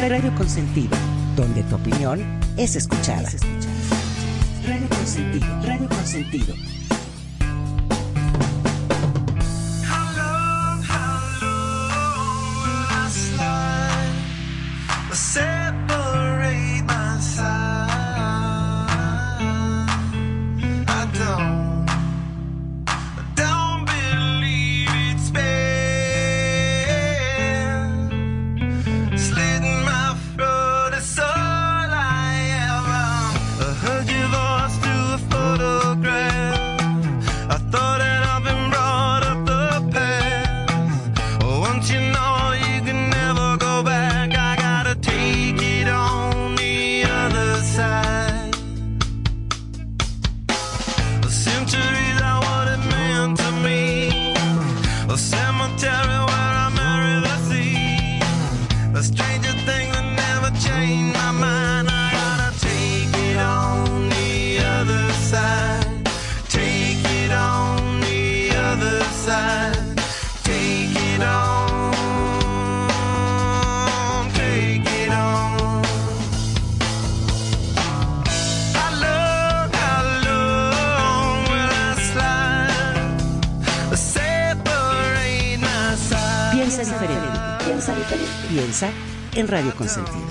Radio Consentido, donde tu opinión es escuchada. Radio Consentido, Radio Consentido.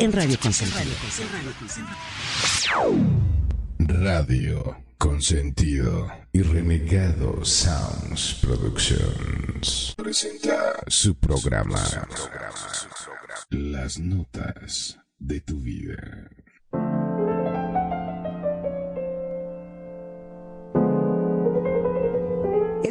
En Radio Consentido. Radio Consentido y Renegado Sounds Productions presenta su programa Las Notas de tu Vida.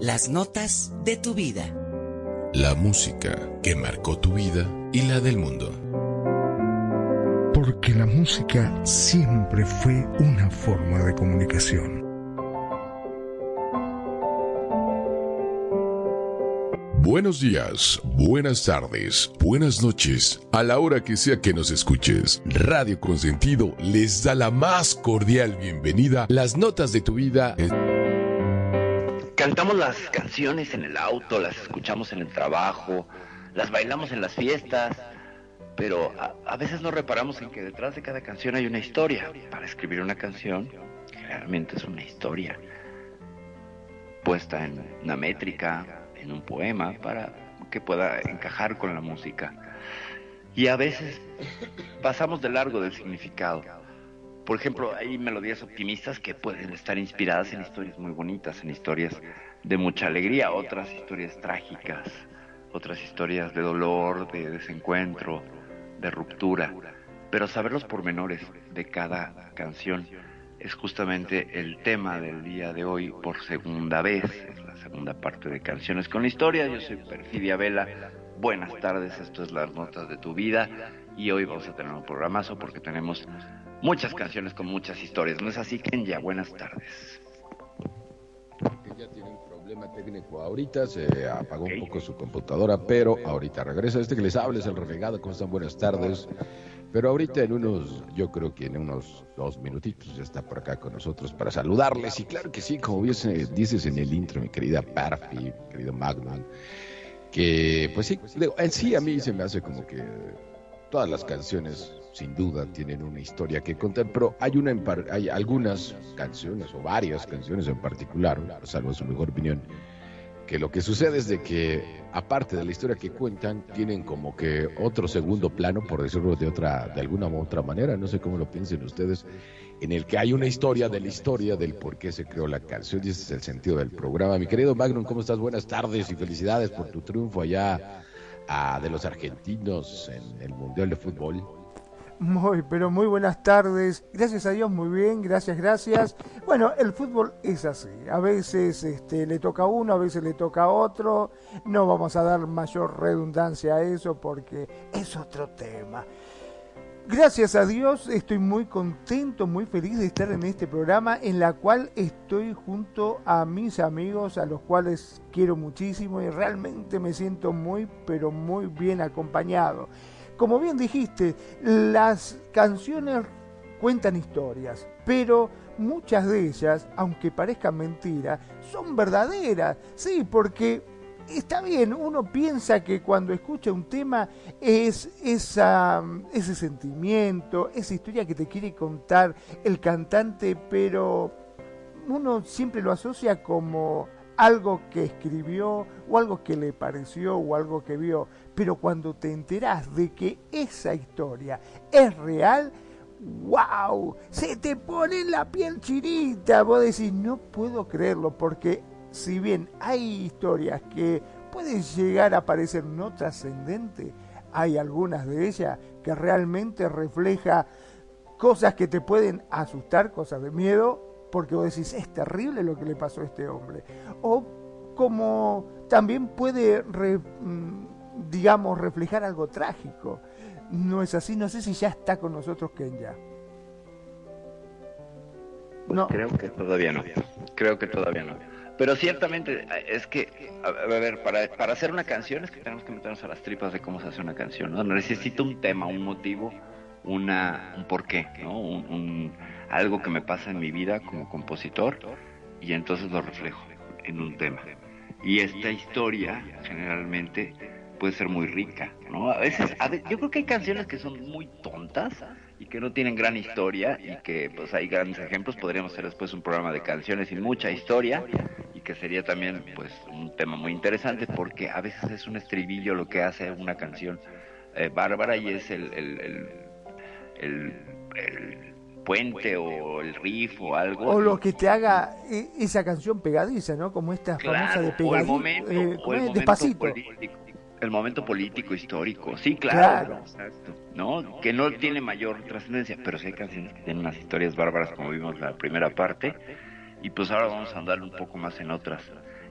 Las notas de tu vida. La música que marcó tu vida y la del mundo. Porque la música siempre fue una forma de comunicación. Buenos días, buenas tardes, buenas noches, a la hora que sea que nos escuches. Radio Consentido les da la más cordial bienvenida. Las notas de tu vida. Cantamos las canciones en el auto, las escuchamos en el trabajo, las bailamos en las fiestas, pero a, veces no reparamos en que detrás de cada canción hay una historia. Para escribir una canción, realmente es una historia puesta en una métrica, en un poema, para que pueda encajar con la música. Y a veces pasamos de largo del significado. Por ejemplo, hay melodías optimistas que pueden estar inspiradas en historias muy bonitas, en historias de mucha alegría, otras historias trágicas, otras historias de dolor, de desencuentro, de ruptura. Pero saber los pormenores de cada canción es justamente el tema del día de hoy por segunda vez. Es la segunda parte de Canciones con la Historia. Yo soy Perfidia Vela. Buenas tardes, esto es Las Notas de tu Vida. Y hoy vamos a tener un programazo porque tenemos muchas canciones con muchas historias. ¿No es así, Kenya? Buenas tardes. Kenya tiene un problema técnico ahorita, se apagó un poco su computadora, pero ahorita regresa. Este que les habla es el renegado, ¿cómo están? Buenas tardes. Pero ahorita en unos, yo creo que en unos dos minutitos ya está por acá con nosotros para saludarles. Y claro que sí, como dices en el intro, mi querida Parfi, mi querido Magnum, que pues sí, en sí a mí se me hace como que todas las canciones sin duda tienen una historia que contar, pero hay una hay algunas canciones o varias canciones en particular, salvo su mejor opinión, que lo que sucede es de que aparte de la historia que cuentan, tienen como que otro segundo plano, por decirlo de otra de alguna u otra manera, no sé cómo lo piensen ustedes, en el que hay una historia de la historia del por qué se creó la canción y ese es el sentido del programa. Mi querido Magnum, ¿cómo estás? Buenas tardes y felicidades por tu triunfo allá ah, de los argentinos en el Mundial de Fútbol. Muy, pero muy buenas tardes. Gracias a Dios, muy bien, gracias, gracias. Bueno, el fútbol es así. A veces este, le toca a uno, a veces le toca a otro. No vamos a dar mayor redundancia a eso porque es otro tema. Gracias a Dios estoy muy contento, muy feliz de estar en este programa en la cual estoy junto a mis amigos a los cuales quiero muchísimo y realmente me siento muy pero muy bien acompañado. Como bien dijiste, las canciones cuentan historias, pero muchas de ellas, aunque parezcan mentiras, son verdaderas. Sí, porque está bien, uno piensa que cuando escucha un tema es ese sentimiento, esa historia que te quiere contar el cantante, pero uno siempre lo asocia como algo que escribió o algo que le pareció o algo que vio. Pero cuando te enterás de que esa historia es real, ¡wow! Se te pone la piel chinita. Vos decís, no puedo creerlo porque si bien hay historias que pueden llegar a parecer no trascendentes, hay algunas de ellas que realmente refleja cosas que te pueden asustar, cosas de miedo, porque vos decís, es terrible lo que le pasó a este hombre. O como también puede, mm, digamos, reflejar algo trágico. No es así, no sé si ya está con nosotros Kenya. No. Creo que todavía no. Creo que todavía no. Pero ciertamente es que, a, ver, para, para hacer una canción es que tenemos que meternos a las tripas de cómo se hace una canción, ¿no? Necesito un tema, un motivo, una, un porqué, ¿no? Un, algo que me pasa en mi vida como compositor y entonces lo reflejo en un tema. Y esta historia generalmente puede ser muy rica, ¿no? A veces, a veces, yo creo que hay canciones que son muy tontas y que no tienen gran historia y que pues hay grandes ejemplos. Podríamos hacer después un programa de canciones sin mucha historia y que sería también pues un tema muy interesante porque a veces es un estribillo lo que hace una canción eh, bárbara y es el, el, el, puente o el riff o algo. O lo que te haga e, esa canción pegadiza, ¿no? Como esta famosa de pegadito, o el momento, eh, despacito el momento político histórico, sí, claro, exacto, ¿no? Que no tiene mayor trascendencia, pero sí hay canciones que tienen unas historias bárbaras como vimos la primera parte y pues ahora vamos a andar un poco más en otras,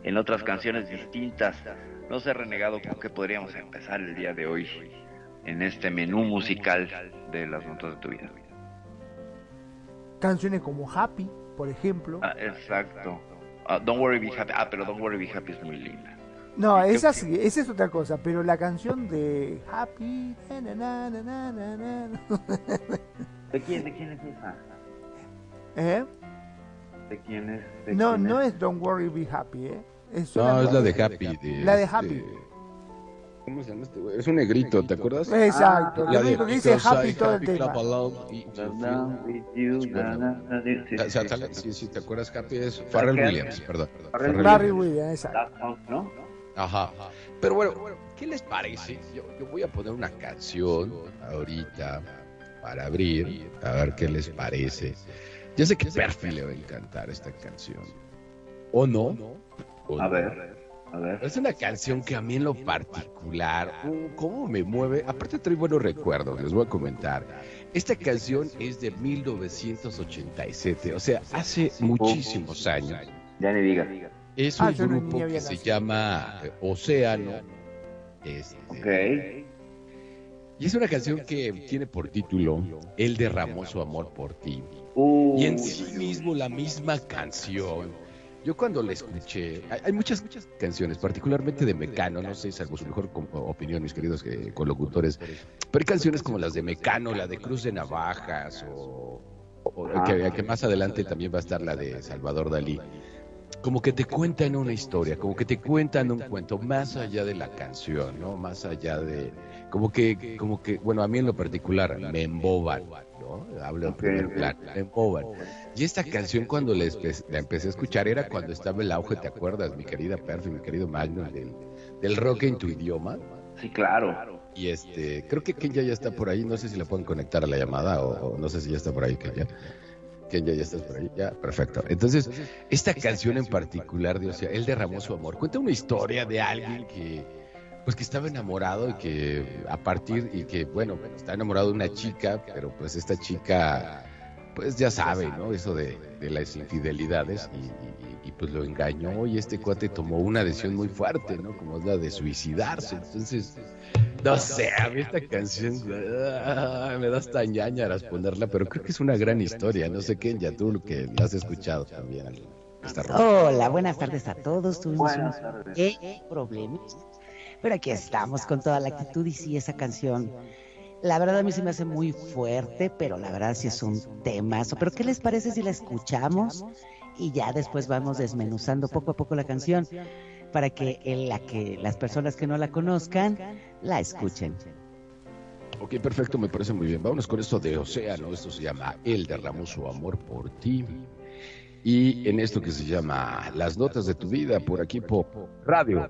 en otras canciones distintas. No sé, renegado, con qué podríamos empezar el día de hoy en este menú musical de las notas de tu vida. Canciones como Happy, por ejemplo. Ah, exacto. Ah, don't worry, be happy. Ah, pero Don't worry, be happy es muy linda. No, esa sí, esa es otra cosa, pero la canción de Happy. ¿De quién, de quién es esa? ¿Eh? ¿De quién es? no, no es? Don't Worry Be Happy, ¿eh? no, es la de Happy. De, la de Happy. ¿Cómo se llama este güey? Es un negrito, ¿te acuerdas? Exacto, la de, que dice Happy todo el tema. Sí, sí, ¿te acuerdas? Happy es Farrell Williams, perdón. Farrell Williams, exacto. ¿no? Ajá. Pero bueno, ¿qué les parece? Yo, voy a poner una canción ahorita para abrir, a ver qué les parece. Yo sé que Perfil le va a encantar esta canción. ¿O no? a ver. A ver. Es una canción que a mí en lo particular, uh, ¿cómo me mueve? Aparte trae buenos recuerdos, les voy a comentar. Esta canción es de 1987, o sea, hace muchísimos años. Ya le diga. Es ah, un grupo que se llama eh, Océano. Este, y es una canción que tiene por título Él derramó su amor por ti. y en sí mismo la misma canción. Yo cuando la escuché, hay, muchas, muchas canciones, particularmente de Mecano, no sé, salvo su mejor opinión, mis queridos eh, colocutores, pero hay canciones como las de Mecano, la de Cruz de Navajas, o, que, que, más adelante también va a estar la de Salvador Dalí como que te cuentan una historia, como que te cuentan un cuento más allá de la canción, ¿no? Más allá de, como que, como que, bueno, a mí en lo particular me emboban, ¿no? Hablo en primer plan, me emboban. Y esta canción cuando la, empecé a escuchar era cuando estaba el auge, ¿te acuerdas, mi querida Perfi, mi querido Magnus, del, rock en tu idioma? Sí, claro. Y este, creo que Kenya ya está por ahí, no sé si le pueden conectar a la llamada o, no sé si ya está por ahí Kenya que ya, estás por ahí. Ya, perfecto. Entonces, esta canción en particular, Dios, sea, él derramó su amor. Cuenta una historia de alguien que, pues que estaba enamorado y que a partir, y que, bueno, está enamorado de una chica, pero pues esta chica, pues ya sabe, ¿no? Eso de, las infidelidades y, y, pues lo engañó y este cuate tomó una decisión muy fuerte, ¿no? Como es la de suicidarse. Entonces, No sé, a mí esta canción ah, me da hasta ñañaras ponerla, pero creo que es una gran historia. No sé qué, ya tú que la has escuchado también. Hola, buenas tardes a todos. Tuvimos problemas, pero aquí estamos con toda la actitud y sí, esa canción la verdad a mí se me hace muy fuerte, pero la verdad sí es un temazo. Pero ¿qué les parece si la escuchamos y ya después vamos desmenuzando poco a poco la canción para que, en la que las personas que no la conozcan la escuchen? Ok, perfecto, me parece muy bien. Vámonos con esto de Océano. Esto se llama El derramó su amor por ti. Y en esto que se llama Las notas de tu vida por aquí por Radio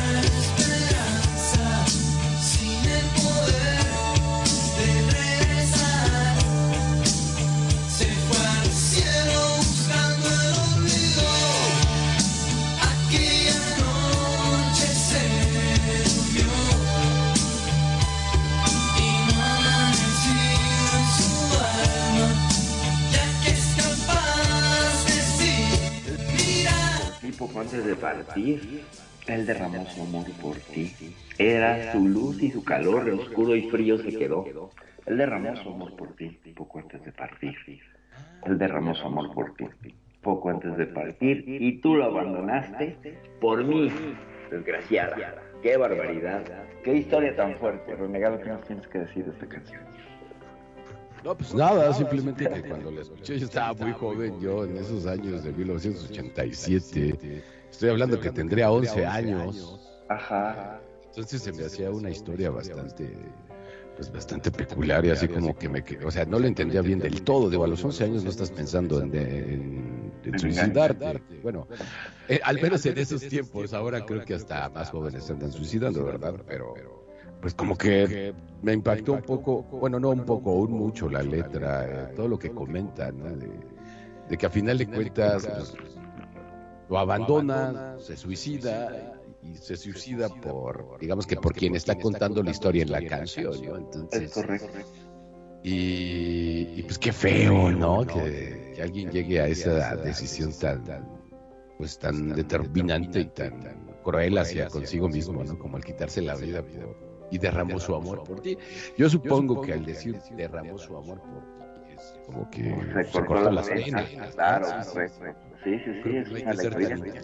Él derramó su amor por ti. Era su luz y su calor, oscuro y frío se quedó. Él derramó su amor por ti poco antes de partir. Él derramó su amor por ti. poco antes de partir y tú lo abandonaste por mí, desgraciada. Qué barbaridad, qué historia tan fuerte. Renegado, ¿qué nos tienes que decir de esta canción? No, pues nada, simplemente que cuando la escuché yo estaba muy joven, yo en esos años de 1987, estoy hablando que tendría 11 años. Ajá. Entonces se me hacía una historia bastante pues bastante peculiar y así como que me o sea, no lo entendía bien del todo, digo, a los 11 años no estás pensando en, suicidarte. Bueno, eh, al menos en esos tiempos, ahora creo que hasta más jóvenes andan suicidando, ¿verdad? Pero pues como que me impactó un poco, bueno, no un poco, un mucho la letra, eh, todo lo que comenta, ¿no? De, que a final de cuentas pues, lo abandona, se suicida y se suicida por, digamos que por quien está contando la historia en la canción, ¿no? Entonces, Y, pues qué feo, ¿no? Que, alguien llegue a esa decisión tan, pues tan determinante y tan cruel hacia consigo mismo, ¿no? Como al quitarse la vida y derramó su amor por ti. Yo supongo que al decir derramó su amor por ti es como que se cortó las venas. Claro, sí, sí, sí, es una alegoría.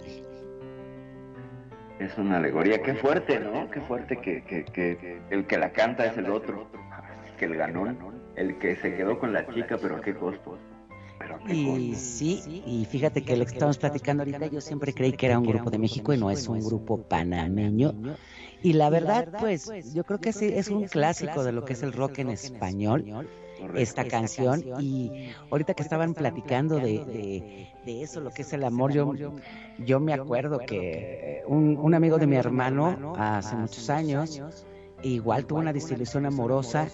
Es una alegoría, qué fuerte, ¿no? Qué fuerte que, que, que el que la canta es el otro, que el ganón, el que se quedó con la chica, pero a qué costo. Y sí, y fíjate que lo que estamos platicando ahorita, yo siempre creí que era un grupo de México y no es un grupo panameño. Y la verdad, pues, yo creo que es un clásico de lo que es el rock en español, esta canción. Y ahorita que estaban platicando de, de, eso, lo que es el amor, yo, yo me acuerdo que un, un amigo de mi hermano hace muchos años, igual tuvo una desilusión amorosa,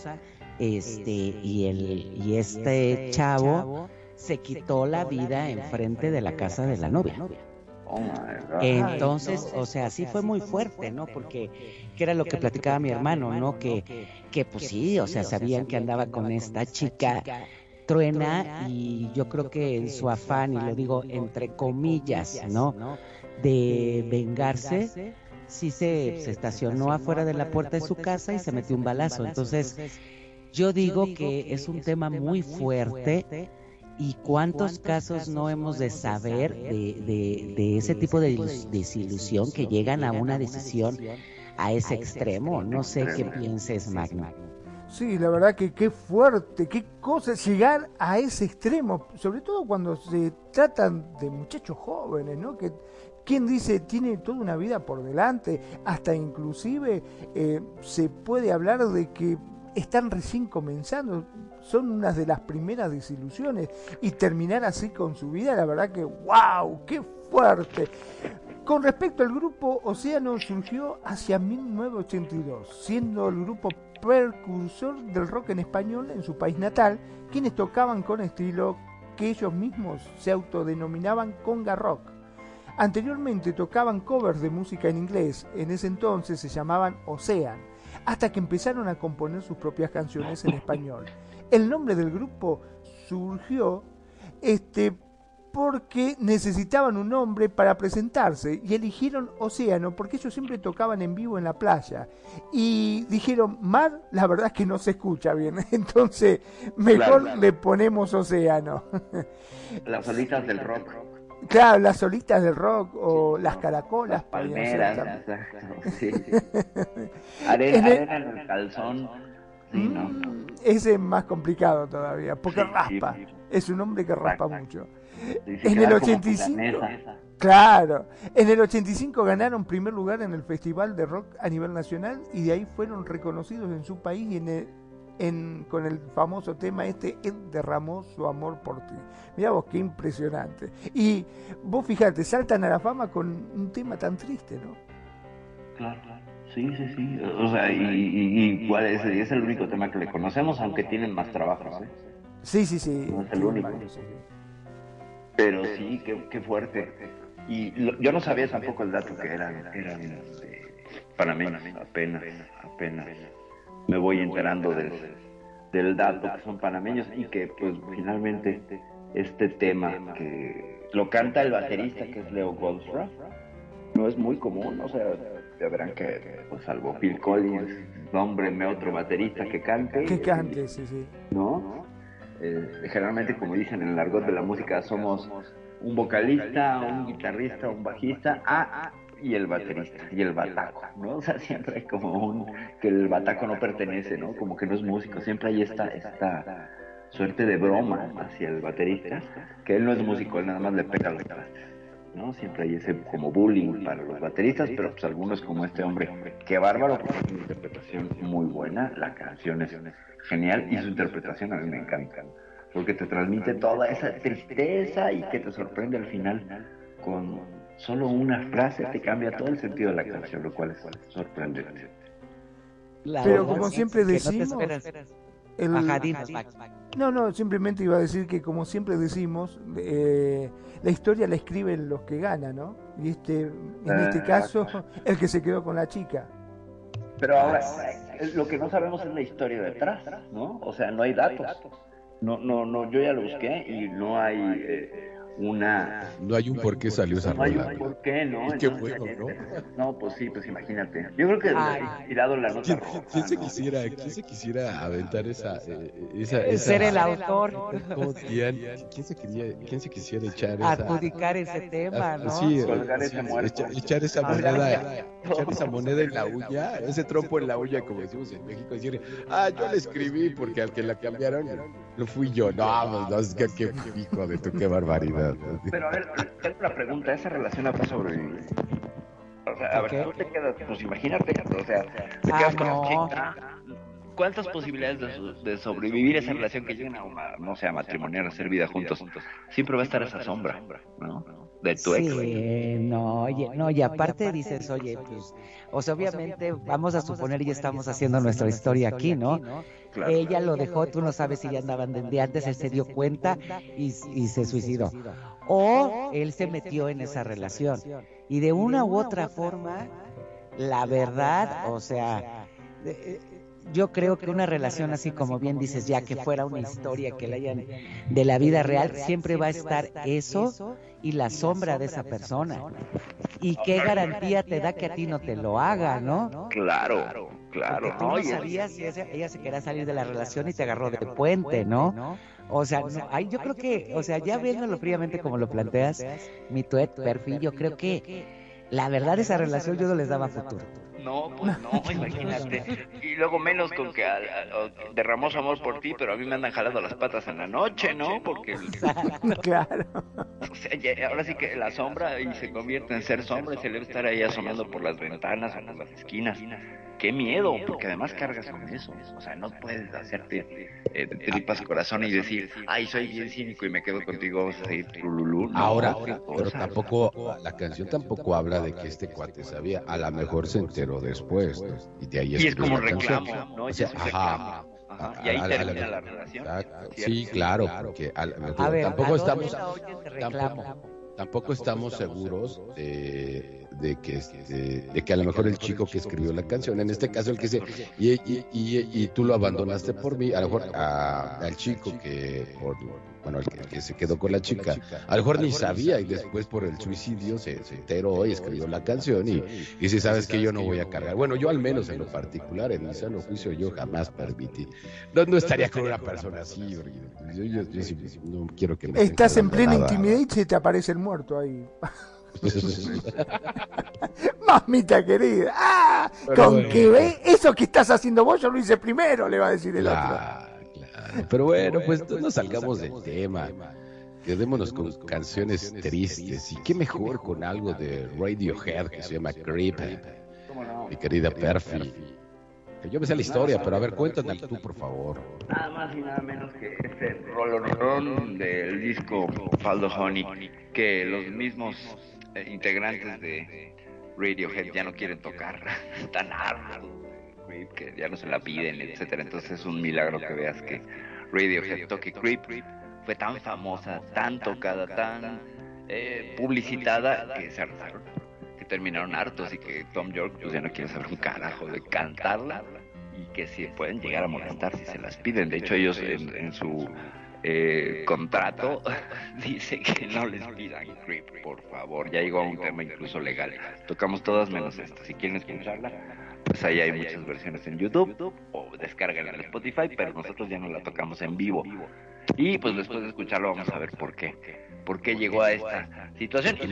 este, y, el, y este chavo se quitó la vida enfrente de la casa de la novia. Oh Entonces, o sea, sí fue muy fuerte, ¿no? Porque que era lo que platicaba mi hermano, ¿no? Que, que pues sí, o sea, sabían que andaba con esta chica truena y yo creo que en su afán, y lo digo entre comillas, ¿no? De vengarse, sí se, se estacionó afuera de la puerta de su casa y se metió un balazo. Entonces, yo digo que es un tema muy fuerte ¿Y cuántos casos no hemos de saber de, de, ese tipo de desilusión que llegan a una decisión a ese extremo? No sé qué pienses, Magno. Sí, la verdad que qué fuerte, qué cosa llegar a ese extremo, sobre todo cuando se tratan de muchachos jóvenes, ¿no? Que quien dice tiene toda una vida por delante, hasta inclusive eh, se puede hablar de que están recién comenzando, son unas de las primeras desilusiones y terminar así con su vida, la verdad que wow, qué fuerte. Con respecto al grupo, Océano surgió hacia 1982, siendo el grupo precursor del rock en español en su país natal, quienes tocaban con estilo que ellos mismos se autodenominaban conga rock. Anteriormente tocaban covers de música en inglés, en ese entonces se llamaban Ocean, hasta que empezaron a componer sus propias canciones en español. El nombre del grupo surgió este, porque necesitaban un nombre para presentarse y eligieron Océano porque ellos siempre tocaban en vivo en la playa. Y dijeron Mar la verdad es que no se escucha bien entonces mejor le ponemos Océano las solitas del rock claro las solitas del rock o las caracolas palmeras sí. arena, en el calzón Mm, ese es más complicado todavía, porque raspa. Es un hombre que raspa mucho. En el 85, claro, en el 85 ganaron primer lugar en el Festival de Rock a nivel nacional y de ahí fueron reconocidos en su país y en en, con el famoso tema este, Él derramó su amor por ti. Mira vos, qué impresionante. Y vos fíjate, saltan a la fama con un tema tan triste, ¿no? Claro, claro. Sí, sí, sí. O sea, y, cuál es, es el único tema que le conocemos, aunque tienen más trabajo, ¿eh? Sí, sí, sí. No es el único. Pero sí, qué, qué fuerte. Y yo no sabía tampoco el dato que eran, eran este, panameños, apenas, apenas. Me voy enterando del, del dato que son panameños y que pues finalmente este tema que lo canta el baterista que es Leo Goldfrapp no es muy común, o sea, ya verán que, pues, salvo Phil Collins, me otro baterista que cante. Que cante, sí, sí. ¿No? Eh, generalmente, como dicen en el argot de la música, somos un vocalista, un guitarrista, un bajista, ah, y el baterista, y el bataco, ¿no? O sea, siempre hay como un, que el bataco no pertenece, ¿no? Como que no es músico, siempre hay esta, esta suerte de broma hacia el baterista, que él no es músico, él nada más le pega los trastes, ¿no? Siempre hay ese como bullying para los bateristas, pero pues algunos como este hombre, qué bárbaro, una interpretación muy buena, la canción es genial y su interpretación a mí me encanta, porque te transmite toda esa tristeza y que te sorprende al final con solo una frase te cambia todo el sentido de la canción, lo cual es sorprendente. Pero como siempre decimos, no, no, simplemente iba a decir que como siempre decimos, eh, la historia la escriben los que ganan, ¿no? Y este, en este ah, caso, el que se quedó con la chica. Pero ahora, lo que no sabemos es la historia detrás, ¿no? O sea, no hay datos. No, no, no, yo ya lo busqué y no hay eh, una... No hay un por qué salió esa No hay un por qué, ¿no? qué bueno, ¿no? No, pues sí, pues imagínate. Yo creo que ha tirado la nota ¿Quién, ¿quién se quisiera, ¿quién se quisiera aventar esa... Eh, esa, esa Ser el autor. ¿quién, ¿quién, se quería, ¿Quién se quisiera echar esa... Adjudicar ese tema, ¿no? Sí, echar, esa moneda, echar esa moneda en la uña, ese trompo en la uña, como decimos en México, decir, ah, yo le escribí porque al que la cambiaron lo fui yo. No, no, es que qué hijo de tu, qué barbaridad. Pero a ver, tengo una pregunta, ¿esa relación ha sobrevivir? O sea, a ver, tú te quedas, pues imagínate, o sea, te ah, quedas con la chica. ¿Cuántas posibilidades de, sobrevivir esa relación que lleguen a, no sé, a matrimoniar, a hacer vida juntos? Siempre va a estar esa sombra, ¿no? De tu ex. Sí, no, oye, no, y aparte dices, oye, pues, o sea, obviamente vamos a suponer y estamos haciendo nuestra historia aquí, ¿no? Ella lo dejó, tú no sabes si ya andaban desde antes, él se dio cuenta y, se suicidó. O él se metió en esa relación. Y de una u otra forma, la verdad, o sea, yo creo que una relación así como bien dices, ya que fuera una historia que la hayan de la vida real, siempre va a estar eso y la sombra de esa persona. ¿Y qué garantía te da que a ti no te lo haga, no? Claro, claro. tú no sabías si ella se quería salir de la relación y te agarró de puente, ¿no? O sea, yo creo que, o sea, ya viéndolo fríamente como lo planteas, mi tuet, perfil, yo creo que la verdad esa relación yo no les daba futuro. No, pues no, imagínate. Y luego menos con que derramó su amor por ti, pero a mí me andan jalando las patas en la noche, ¿no? Porque... claro. O sea, ahora sí que la sombra y se convierte en ser sombra y se debe estar ahí asomando por las ventanas, en las esquinas qué miedo, porque además cargas con eso. O sea, no puedes hacerte eh, tripas corazón y decir, ay, soy bien cínico y me quedo contigo, Ahora, pero tampoco, la canción tampoco habla de que este cuate sabía, a lo mejor se enteró después. Y de ahí y es como reclamo, ¿no? O sea, ajá. Y ahí termina la relación. Sí, claro, porque tampoco estamos tampoco estamos seguros de de que, este, de que a lo mejor el chico que escribió la canción, en este caso el que se, y, y, y, tú lo abandonaste por mí, a lo mejor al chico que, bueno, el que, se quedó con la chica, a lo mejor ni sabía y después por el suicidio se, enteró y escribió la canción y, y si sabes que yo no voy a cargar, bueno, yo al menos en lo particular, en mi sano juicio, yo jamás permití, no, no estaría con una persona así, yo, yo, no quiero que Estás en plena intimidad y se te aparece el muerto ahí. Mamita querida, ¡ah! con que ve eso que estás haciendo vos, yo lo hice primero, le va a decir el otro. Pero bueno, pues no salgamos del tema. Quedémonos con canciones tristes. Y qué mejor con algo de Radiohead que se llama Creep. Mi querida Perfi. Yo me sé la historia, pero a ver, cuéntame tú, por favor. Nada más y nada menos que este rolón del disco Faldo Honey, que los mismos eh, integrantes de Radiohead ya no quieren tocar, están que ya no se la piden, etcétera. Entonces es un milagro que veas que Radiohead toque Creep fue tan famosa, tan tocada, tan eh, publicitada que se hartaron, que terminaron hartos y que Tom York pues ya no quiere saber un carajo de cantarla y que si pueden llegar a molestar si se las piden. De hecho ellos en, su eh, contrato dice que no les pidan creep, por favor. Ya llegó a un tema incluso legal. Tocamos todas menos esta. Si quieren escucharla, pues ahí hay muchas versiones en YouTube o descárgala en Spotify, pero nosotros ya no la tocamos en vivo. Y pues después de escucharlo vamos a ver por qué. ¿Por qué llegó a esta situación? Y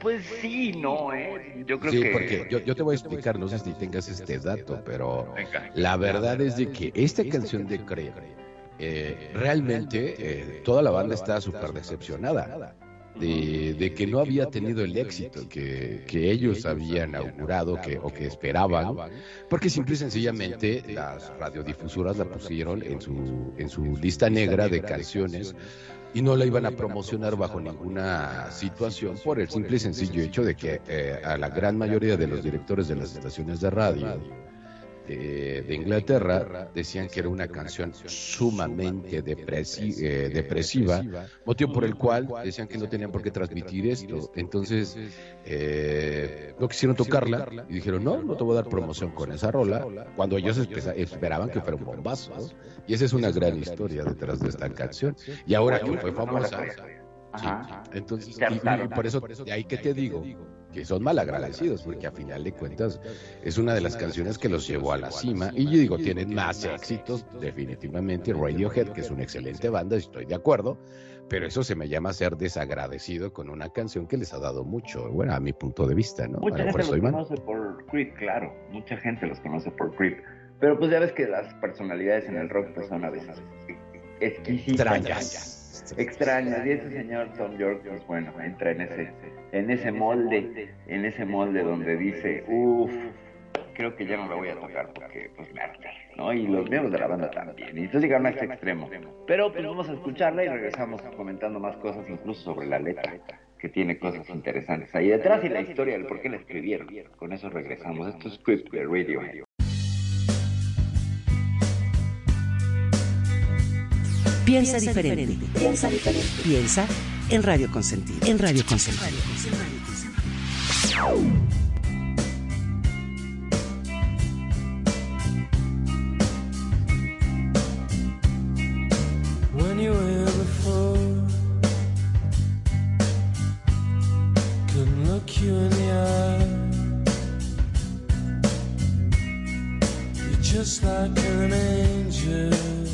Pues sí, no, ¿eh? Yo creo sí, que... porque yo, yo, te voy a explicar, no sé si tengas este dato, pero la verdad es de que esta canción de Cree eh, realmente eh, toda la banda está súper decepcionada de, que no había tenido el éxito que, ellos habían augurado que, o que esperaban, porque simple y sencillamente las radiodifusoras la pusieron en su, en su lista negra de canciones y no la iban a promocionar bajo ninguna situación por el simple y sencillo hecho de que eh, a la gran mayoría de los directores de las estaciones de radio de, Inglaterra decían que era una canción sumamente eh, depresiva, motivo por el cual decían que no tenían por qué transmitir esto. Entonces, eh, no quisieron tocarla y dijeron, no, no te voy a dar promoción con esa rola, cuando ellos esperaban que fuera un bombazo. Y esa es una gran historia detrás de esta canción. Y ahora que fue famosa... Entonces, y, por eso, de ahí que te digo que son mal agradecidos, porque a final de cuentas es una de las canciones que los llevó a la cima. Y yo digo, tienen más éxitos, definitivamente. Radiohead, que es una excelente banda, estoy de acuerdo, pero eso se me llama ser desagradecido con una canción que les ha dado mucho, bueno, a mi punto de vista, ¿no? Mucha gente los conoce por Creep, claro, mucha gente los conoce por Creep, pero pues ya ves que las personalidades en el rock pues son a veces exquisitas extrañas. Y ese señor Tom York, pues bueno, entra en ese, en ese molde, en ese molde donde dice, uff, creo que ya no lo voy a tocar porque pues me harta, ¿no? Y los miembros de la banda también. Y entonces llegaron a ese extremo. Pero pues vamos a escucharla y regresamos comentando más cosas, incluso sobre la letra, que tiene cosas interesantes ahí detrás y la historia del por qué la escribieron. Con eso regresamos. Esto es Script de Radio. Piensa diferente. Piensa diferente. Piensa en Radio Consentido. En Radio Consentido. When you were before, couldn't look you in the eye. You're just like an angel.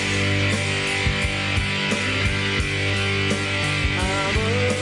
Whatever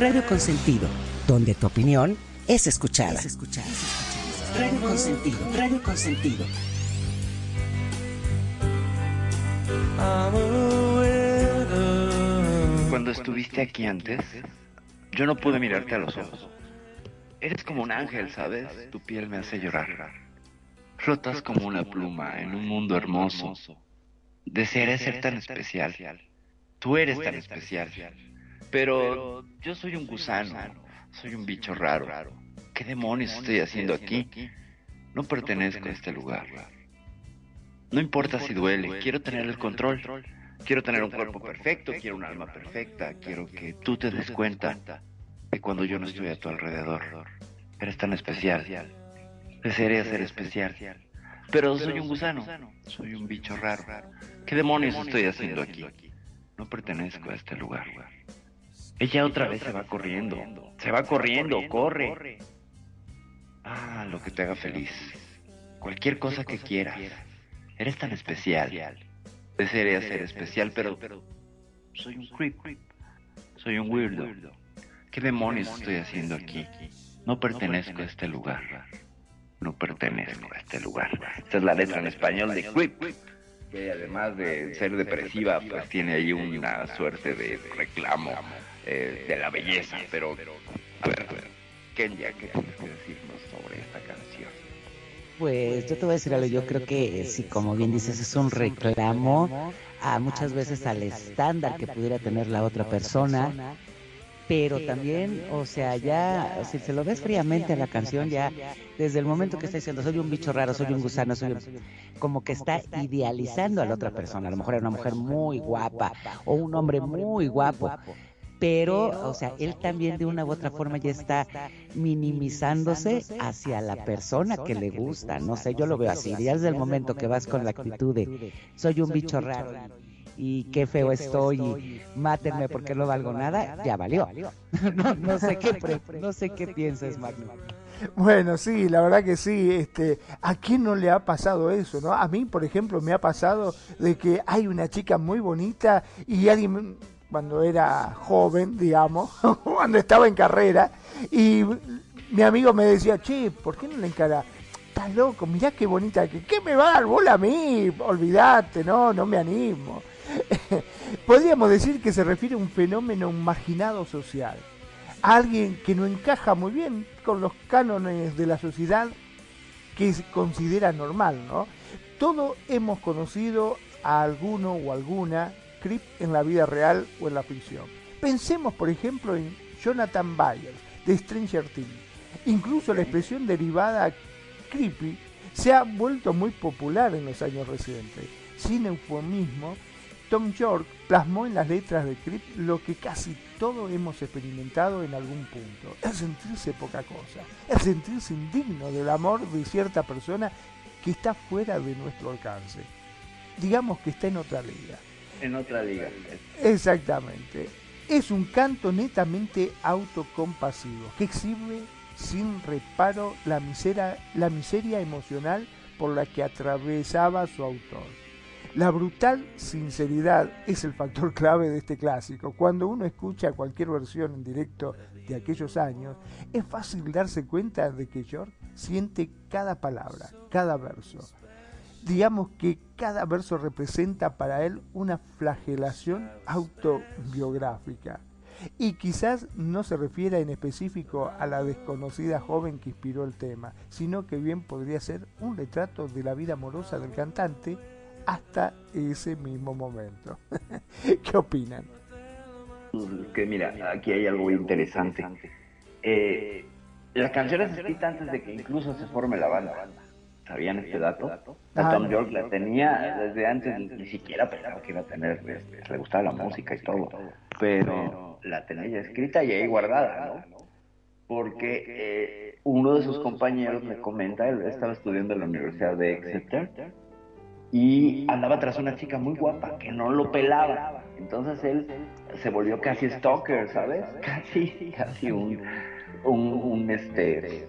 Radio Consentido, donde tu opinión es escuchada. Es escuchada. Radio Consentido, Radio Consentido. Cuando estuviste aquí antes, yo no pude mirarte a los ojos. Eres como un ángel, ¿sabes? Tu piel me hace llorar. Flotas como una pluma en un mundo hermoso. Desearé ser tan especial. Tú eres tan especial. Pero yo soy un gusano. Soy un bicho raro. ¿Qué demonios estoy haciendo aquí? No pertenezco a este lugar. No importa si duele, quiero tener el control. Quiero tener un cuerpo perfecto, quiero un alma perfecta, quiero que tú te des cuenta de cuando yo no estoy a tu alrededor. Eres tan especial. Desearía ser especial. Pero soy un gusano, soy un bicho raro. ¿Qué demonios estoy haciendo aquí? No pertenezco a este lugar. Ella otra vez se va corriendo. Se va corriendo, corre. Ah, lo que te haga feliz. Cualquier cosa que quieras. Eres tan especial. Desearía ser especial, pero soy un creep. Soy un weirdo. ¿Qué demonios estoy haciendo aquí? No pertenezco a este lugar. No pertenezco a este lugar. Esta es la letra en español de creep. Que además de ser depresiva, pues tiene ahí una suerte de reclamo eh, de la belleza. Pero, a ver, a ver. Kenya, ¿qué tienes que decirnos sobre esta canción? Pues yo te voy a decir algo, yo creo que sí, como bien dices, es un reclamo a muchas veces al estándar que pudiera tener la otra persona, pero también, o sea, ya, si se lo ves fríamente a la canción, ya desde el momento que está diciendo, soy un bicho raro, soy un gusano, soy un... como que está idealizando a la otra persona, a lo mejor era una mujer muy guapa o un hombre muy guapo, pero, o sea, él también de una u otra forma ya está minimizándose hacia la persona que le gusta, no sé, yo lo veo así, ya desde el momento que vas con la actitud de soy un bicho raro y qué feo estoy y mátenme porque no valgo nada, ya valió. No, no sé qué, pre- no sé qué piensas, Magno. Bueno, sí, la verdad que sí. Este, ¿A quién no le ha pasado eso, no? A mí, por ejemplo, me ha pasado de que hay una chica muy bonita y alguien cuando era joven, digamos, cuando estaba en carrera, y mi amigo me decía, che, ¿por qué no le encara? Estás loco, mirá qué bonita, que ¿qué me va a dar bola a mí? Olvídate, no, no me animo. Podríamos decir que se refiere a un fenómeno marginado social. Alguien que no encaja muy bien con los cánones de la sociedad que se considera normal, ¿no? Todos hemos conocido a alguno o alguna creep en la vida real o en la ficción. Pensemos, por ejemplo, en Jonathan Byers, de Stranger Things. Incluso la expresión derivada creepy se ha vuelto muy popular en los años recientes. Sin eufemismo, Tom York plasmó en las letras de Creep lo que casi todos hemos experimentado en algún punto. El sentirse poca cosa, el sentirse indigno del amor de cierta persona que está fuera de nuestro alcance. Digamos que está en otra liga. En otra. Exactamente. Es un canto netamente autocompasivo que exhibe sin reparo la miseria, la miseria emocional por la que atravesaba su autor. La brutal sinceridad es el factor clave de este clásico. Cuando uno escucha cualquier versión en directo de aquellos años, es fácil darse cuenta de que George siente cada palabra, cada verso. Digamos que cada verso representa para él una flagelación autobiográfica. Y quizás no se refiera en específico a la desconocida joven que inspiró el tema, sino que bien podría ser un retrato de la vida amorosa del cantante hasta ese mismo momento. ¿Qué opinan? Que mira, aquí hay algo interesante. Eh, la canción es escrita antes de que incluso se forme la banda. ¿Sabían este dato? Ah, Tom. York la tenía desde antes, ni siquiera pensaba que iba a tener, este, le gustaba la música y todo, pero la tenía ya escrita y ahí guardada, ¿no? Porque eh, uno de sus compañeros me comenta, él estaba estudiando en la Universidad de Exeter y andaba tras una chica muy guapa que no lo pelaba. Entonces él se volvió casi stalker, ¿sabes? Casi, casi un, un, un, este,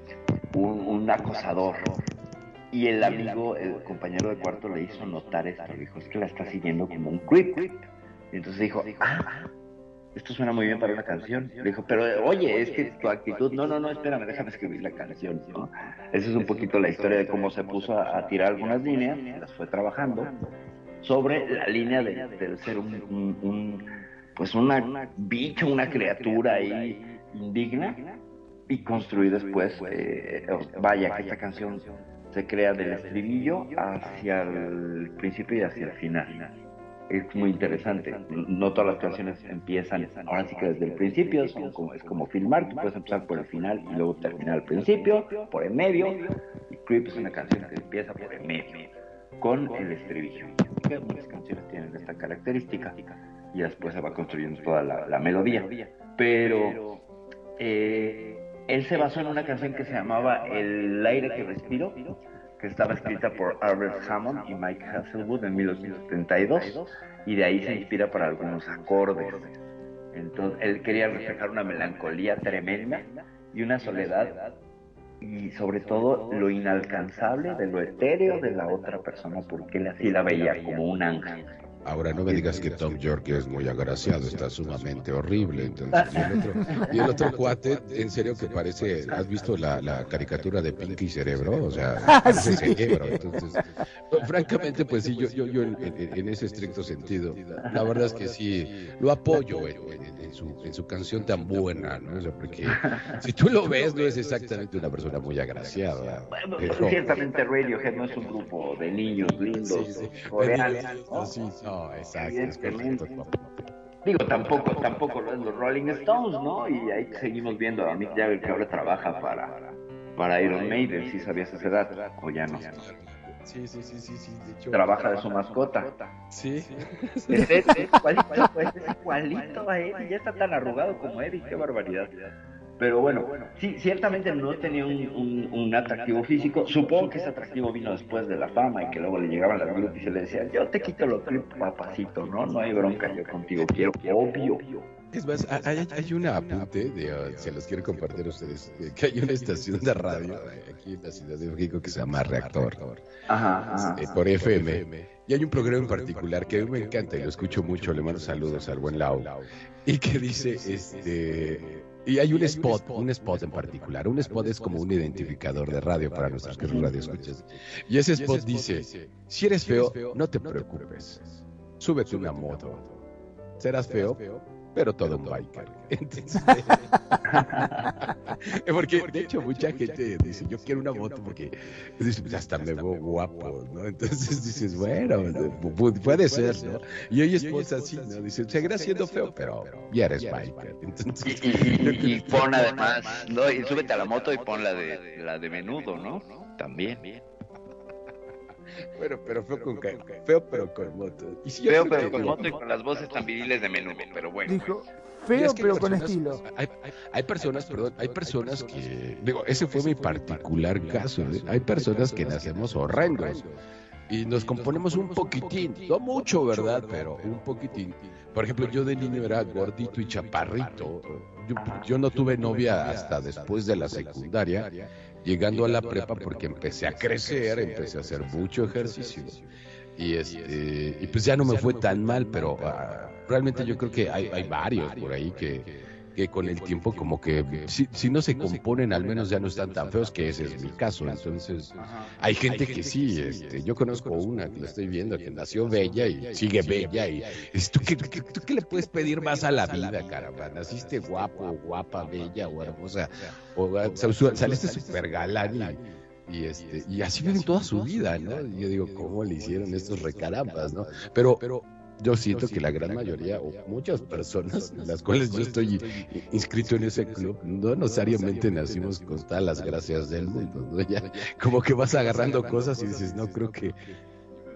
un, un acosador. Y el amigo, el compañero de cuarto le hizo notar esto, le dijo, es que la está siguiendo como un creep. Y entonces dijo, ah, esto suena muy bien para una canción. Le dijo, pero oye, es que tu actitud, no, no, no, espérame, déjame escribir la canción. ¿no? Esa es un poquito la historia de cómo se puso a, a tirar algunas líneas, las fue trabajando sobre la línea de, de ser un, un- un, pues una bicho, una criatura ahí indigna y construir después, eh, vaya, que esta canción se crea del estribillo hacia el principio y hacia el final. Es muy interesante. No todas las canciones empiezan ahora sí que desde el principio, son como, es como filmar, tú puedes empezar por el final y luego terminar al principio, por el medio. Y Creep es una canción que empieza por el medio, con el estribillo. Muchas canciones tienen esta característica y después se va construyendo toda la, la melodía. Pero eh, él se basó en una canción que se llamaba El aire que respiro, que estaba escrita por Albert Hammond y Mike Hasselwood en 1972, y de ahí se inspira para algunos acordes. Entonces, él quería reflejar una melancolía tremenda y una soledad, y sobre todo lo inalcanzable de lo etéreo de la otra persona, porque él así la veía como un ángel. Ahora no me digas que Tom York es muy agraciado, está sumamente horrible. Entonces, y, el otro, y el otro cuate, en serio que parece, ¿has visto la, la caricatura de Pinky Cerebro? O sea, parece cerebro. Entonces, no, francamente, pues sí, yo, yo, yo en, en- en ese estricto sentido, la verdad es que sí, lo apoyo en, en- en su, en su canción tan buena, ¿no? O sea, porque si tú lo ves, no es exactamente una persona muy agraciada. Bueno, pero- ciertamente Radiohead no es un grupo de niños lindos, Sí, sí. coreanos, Pero- ¿no? sí, no, exacto, Evidentemente. Digo, tampoco, tampoco lo es los Rolling Stones, ¿no? Y ahí seguimos viendo a Mick Jagger que ahora trabaja para, para Iron Maiden, si sabías esa edad, o ya no. Sí, sí, sí, sí, sí. De hecho, Trabaja de su mascota. Sí. Es es igualito, es igualito a Eddie, ya está tan arrugado como Eddie, qué barbaridad. Pero bueno, sí, ciertamente no tenía un, un- un atractivo físico. Supongo que ese atractivo vino después de la fama y que luego le llegaban las grupos y se le decían, yo te quito lo clip, papacito, ¿no? No hay bronca, yo contigo quiero, obvio. Es más, ha- hay, hay una apunte, de, uh, se los quiero compartir a ustedes, que hay una estación de radio aquí en la Ciudad de México que se llama Reactor, Ajá, ajá. eh, por FM. Y hay un programa en particular que a mí me encanta y lo escucho mucho, le mando saludos al buen Lau, y que dice, este... Y hay un spot, un spot en particular. Un spot es como un identificador de radio para nuestros que radio escuchas. Y ese spot dice, si eres feo, no te preocupes. Súbete una moto. Serás feo, pero todo un biker. Entonces, porque de hecho mucha gente dice, yo quiero una moto porque "Pues, hasta me veo guapo, ¿no? Entonces dices, bueno, pu- puede ser, ¿no? Y hay esposas así, ¿no? Dicen, seguirás siendo feo, pero ya eres biker. Entonces, Y, y- y- y pon además, no, y súbete a la moto y pon la de, la de menudo, ¿no? También. bueno, pero feo con ca- feo pero con moto. Y si Feo, pero con moto y con las voces tan viriles de menudo, pero bueno. Dijo, Y feo es que hay pero con estilo. Hay, hay- hay personas, perdón, hay personas que, digo, ese fue mi particular caso. ¿eh? Hay personas que nacemos horrendos y nos componemos un poquitín, no mucho, ¿verdad? Pero un poquitín. Por ejemplo, yo de niño era gordito y chaparrito. Yo, yo no tuve novia hasta después de la secundaria, llegando a la prepa porque empecé a crecer, empecé a hacer mucho ejercicio. Y, este, y pues ya no me fue tan mal, pero ah, realmente yo creo que hay, hay varios por ahí que, que con el tiempo como que si, si no se componen al menos ya no están tan feos, que ese es mi caso. Entonces hay gente que sí, este, yo conozco una que la estoy viendo que nació bella y sigue bella y ¿tú, qué, qué- tú qué le puedes pedir más a la vida, caramba? Naciste guapo, guapa, bella o hermosa, o ah, sa- saliste súper galán y y este y así viven toda su vida, ¿no? Y yo digo, ¿cómo le hicieron estos recarambas, no? Pero yo siento que la gran mayoría o muchas personas, las cuales yo estoy inscrito en ese club, no necesariamente nacimos con todas las gracias del mundo, ¿no? Ya como que vas agarrando cosas y dices, no creo que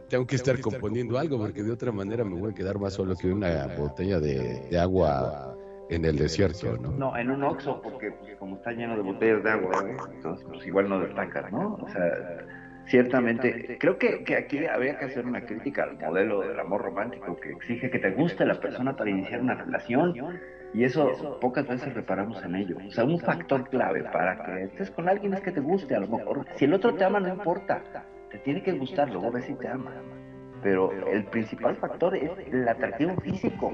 tengo que estar componiendo algo porque de otra manera me voy a quedar más solo que una botella de, de agua en el desierto, ¿no? No, en un Oxxo, porque pues, como está lleno de botellas de agua, entonces pues igual no destaca, ¿no? O sea, ciertamente, creo que, que aquí habría que hacer una crítica al modelo del amor romántico que exige que te guste la persona para iniciar una relación Y eso pocas veces reparamos en ello. O sea, un factor clave para que estés con alguien es que te guste, a lo mejor. Si el otro te ama, no importa. Te tiene que gustar, luego ves si te ama. Pero el principal factor es el atractivo físico.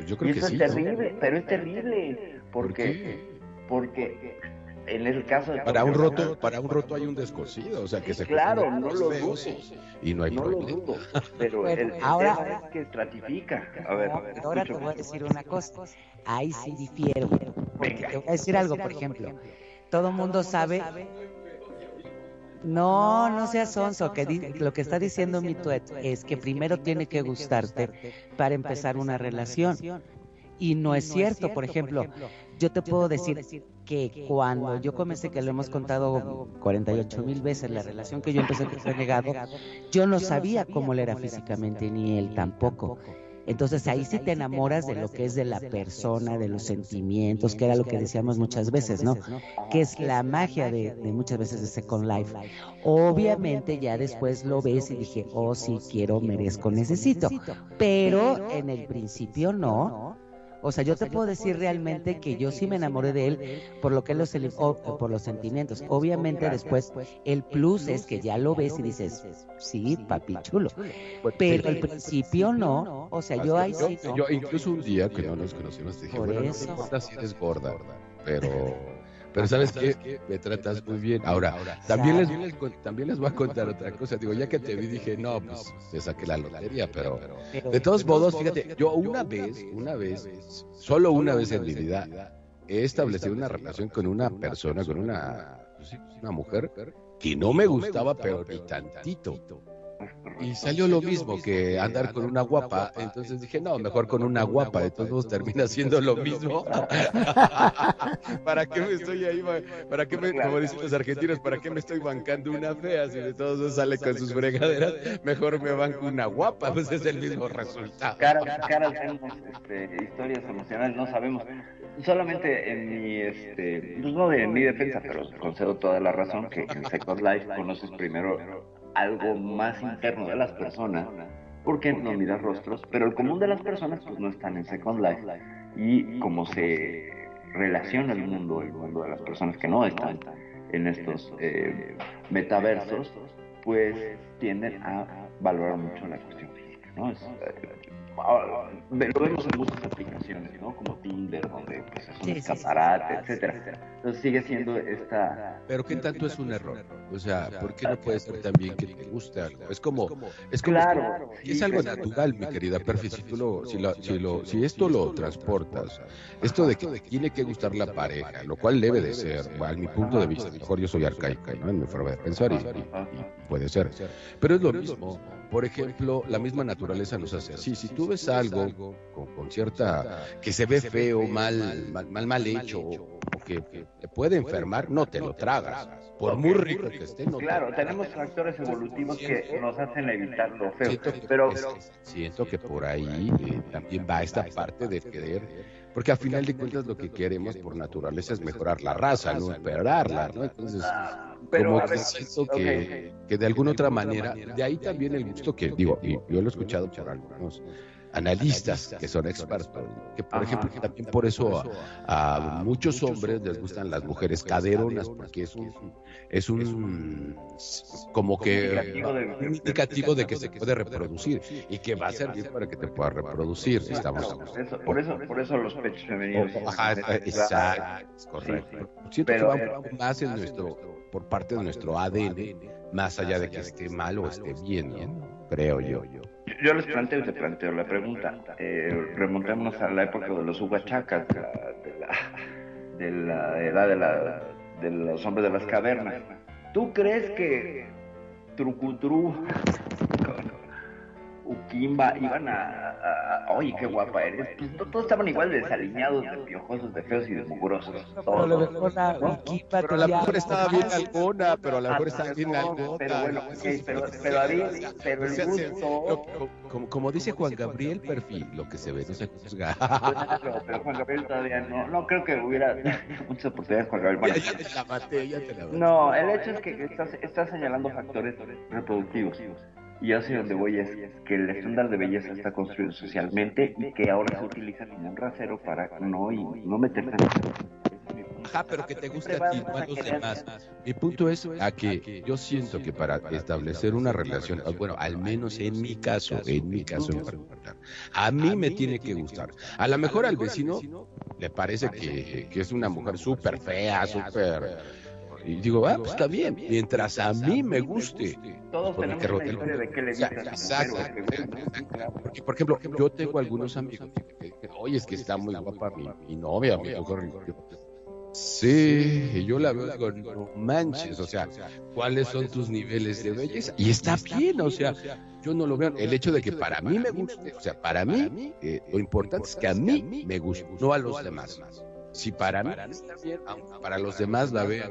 Pues yo creo y que eso sí. es terrible, pero es terrible. ¿Por Porque, qué? porque en el caso de... Para un roto, para un roto hay un descosido, o sea que Sí, se claro, no lo dudo. y no hay No lo problema. dudo, pero Bueno, el, el ahora- tema es que estratifica. A ver, No, pero ahora te voy a decir una cosa. Ahí sí difiero. Porque te voy a decir algo, por ejemplo. Todo mundo sabe. No, no seas sonso. Que di- lo que está diciendo mi tuet es que primero tiene que gustarte para empezar una relación. Y no es cierto, por ejemplo, yo te puedo decir que cuando yo comencé, que lo hemos contado 48 mil veces, la relación que yo empecé con Renegado, yo no sabía cómo él era físicamente, ni él tampoco. Entonces ahí sí te enamoras de lo que es de la persona, de los sentimientos, que era lo que decíamos muchas veces, ¿no? Que es la magia de, de muchas veces de Second Life. Obviamente ya después lo ves y dije, oh sí, quiero, merezco, necesito. Pero en el principio no. O sea, yo te puedo decir realmente que yo sí me enamoré de él por lo que los o- por los sentimientos. Obviamente después el plus es que ya lo ves y dices, sí, papi chulo. Pero al principio no. O sea, yo ahí sí yo incluso un día que no nos conocimos dije, Por bueno, no importa si eres gorda, pero pero sabes qué, me tratas muy bien. Ahora, también les, también les voy a contar otra cosa. Digo, ya que te vi dije, no, pues te saqué la lotería, pero de todos modos, fíjate, yo una vez, una vez, solo una vez en mi vida he establecido una relación con una persona, con una, pues sí, una mujer que no me gustaba, pero ni tantito. Y salió lo mismo que andar con una guapa, entonces dije, no, mejor con una guapa, de todos modos termina siendo lo mismo. ¿Para qué me estoy ahí? ¿Para qué me, como dicen los argentinos, para qué me estoy bancando una fea si de todos modos sale con sus fregaderas? Mejor me banco una guapa, pues es el mismo resultado. Caras, caras vemos este, historias emocionales, no sabemos. Solamente en mi, este, pues no de mi defensa, pero concedo toda la razón que en Second Life conoces primero algo más interno de las personas, porque no miras rostros, pero el común de las personas pues no están en Second Life. y como se relaciona el mundo, el mundo de las personas que no están en estos eh, metaversos, pues tienden a valorar mucho la cuestión física, ¿no? Es, eh, lo vemos en muchas aplicaciones, ¿no? Como Tinder, donde pues, es un Sí, sí, sí. escaparate, etcétera. Entonces sigue siendo esta... Pero ¿qué tanto es un error? O sea, ¿por qué no puede ser también que te guste algo? Es como, es como Claro. y es algo natural, mi querida Perfi, si tú lo, si, lo- si, lo- si esto lo transportas, esto de que tiene que gustar la pareja, lo cual debe de ser, a mi punto de vista, mejor yo soy arcaica, ¿no? En mi forma de pensar y, y- y puede ser, pero es lo mismo. Por ejemplo, la misma naturaleza nos hace así. Si tú ves algo con, con cierta que se ve feo, mal, mal, mal, mal hecho, o, o que, que te puede enfermar, no te lo tragas. Por muy rico que esté, no Claro, tenemos factores evolutivos que nos hacen evitar lo feo, Siento que, pero... es- siento que por ahí eh, también va esta parte de querer, porque al final de cuentas lo que queremos por naturaleza es mejorar la raza, no empeorarla, ¿no? Entonces, Ah, pero, como a que siento que, que de alguna otra manera, de ahí también el gusto que digo, y yo lo he escuchado por algunos analistas que son expertos, que por Ajá. ejemplo que también por eso a, a muchos hombres les gustan las mujeres caderonas, porque es un, es un como que Indicativo de- un indicativo de que se puede reproducir y que va a servir para que te puedas reproducir. Estamos por, eso, por, eso, por eso los pechos femeninos. Ajá, exacto, es correcto. Siento Pero, que va poco más en nuestro, por parte de nuestro ADN, más allá de que esté mal o esté bien, ¿no? creo yo. Yo- les planteo y te planteo la pregunta. Eh, remontémonos a la época de los huachacas, de la, de la, edad de, la, de los hombres de las cavernas. ¿Tú crees que Trucutru Ukimba iban a, a- a- Oye, qué guapa eres? Pues to- todos estaban igual de desaliñados, de piojosos, de feos y de mugrosos. Pero a lo Todos. mejor la ¿no? Ukipa Pero la tenía mujer estaba bien alguna, pero a lo mejor estaba bien alguna. pero bueno, ¿no? ok, pero- pero David, pero el gusto- lo- como, como dice Juan Gabriel Perfil, lo que se ve no se juzga. Pero, pero Juan Gabriel todavía no, no creo que hubiera muchas oportunidades Juan Gabriel. Bueno, Ya, ya te la maté, ya te la maté. no, el hecho es que estás, estás señalando factores reproductivos. Y sé donde voy es que el estándar de belleza está construido socialmente y que ahora se utiliza como un rasero para no, y, no meterse en eso. Ajá, pero que te guste a ti, no a los demás. Mi punto es a que yo siento que para establecer una relación, bueno, al menos en mi caso, en mi caso en particular, a mí me tiene que gustar. A lo mejor al vecino le parece que, que es una mujer súper fea, súper... Y digo, ah, pues está bien, mientras a mí me guste. Todos Con tenemos una historia de qué le por ejemplo, yo tengo algunos amigos que, que, oye, es que está muy guapa mi, mi novia, mi. Sí, y yo la veo digo, no manches, o sea, ¿cuáles son tus niveles de belleza? Y está bien, o sea, yo no lo veo. El hecho de que para mí me guste, o sea, para mí, eh, lo importante es que a mí me guste, no a los demás. Si para mí está bien, aunque para los demás la vea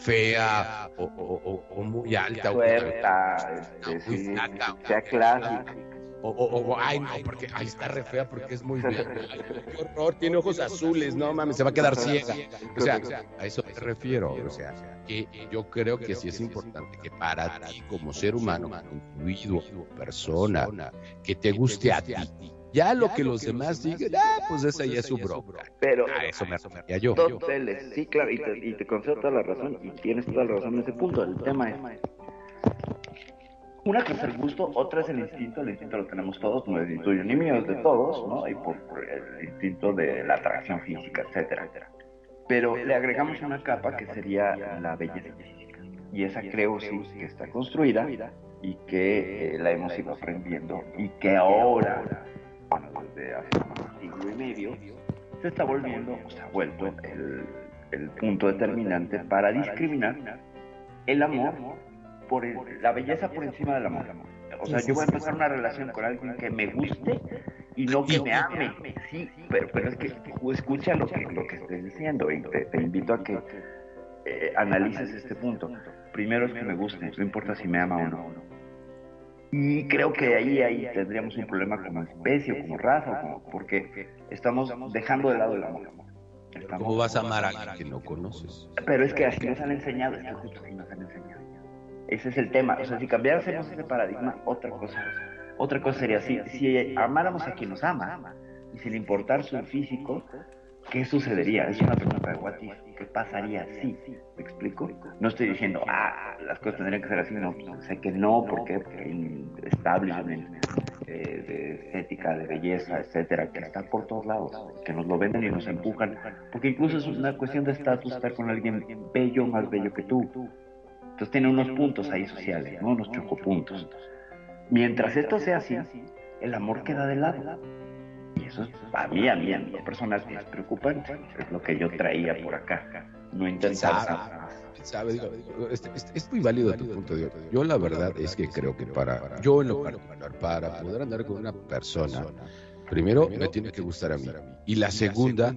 fea o, o- o- o muy alta o Suelta, este, muy sí, flaca, sea clásica. o, o- o- ay, no, porque ahí está re fea porque es muy bien. Ay, qué horror, tiene ojos azules, no mames, se va a quedar ciega. O sea, a eso me refiero. O sea, que yo creo que sí es importante que para ti, como ser humano, individuo, persona, que te guste a ti. Ya lo que los demás digan, ah, pues esa ya es su bronca. Pero A eso me refería yo. Sí, claro, y te, y te concedo toda la razón, y tienes toda la razón en ese punto. El tema es, una cosa es el gusto, otra es el instinto, el instinto lo tenemos todos, no es ni tuyo ni mío, es de todos, ¿no? Y por, por el instinto de la atracción física, etcétera, etcétera. Pero le agregamos una capa que sería la belleza física. Y esa creo sí que está construida y que eh, la hemos ido aprendiendo y que ahora, bueno, desde hace un siglo y medio, se está volviendo, o se ha vuelto el, el punto determinante para discriminar el amor por el- la belleza por encima del amor. O sea, yo voy a empezar una relación con alguien que me guste y no que me ame. Sí, pero, pero es que escucha lo que, lo que estoy diciendo y te, te invito a que eh, analices este punto. Primero es que me guste, no importa si me ama o no. Y creo que ahí, ahí tendríamos un problema como especie o como raza, o como- porque estamos dejando de lado el amor. Estamos- ¿Cómo vas a amar a alguien que no conoces? pero es que así nos han enseñado, es que justo así nos han enseñado. Ese es el tema. O sea, si cambiáramos ese paradigma, otra cosa. Otra cosa sería así, si amáramos a quien nos ama y sin importar su físico, ¿qué sucedería? Es una pregunta de what if. ¿Qué pasaría si? ¿Me explico? No estoy diciendo, ah, las cosas tendrían que ser así. No, pues, sé que no, ¿por qué? Porque hay un establishment eh, de estética, de belleza, etcétera, que está por todos lados, que nos lo venden y nos empujan. Porque incluso es una cuestión de estatus estar con alguien bello, más bello que tú. Entonces tiene unos puntos ahí sociales, ¿no? Unos chocopuntos. Mientras esto sea así, el amor queda de lado. Eso es, a mí, a mí, a mí, personas es preocupante. Es lo que yo traía por acá. No intentar... sabe, digo, es, es- es muy válido tu punto de vista. Yo la verdad es que creo que para, yo en lo particular, para poder andar con una persona, primero me tiene que gustar a mí. Y la segunda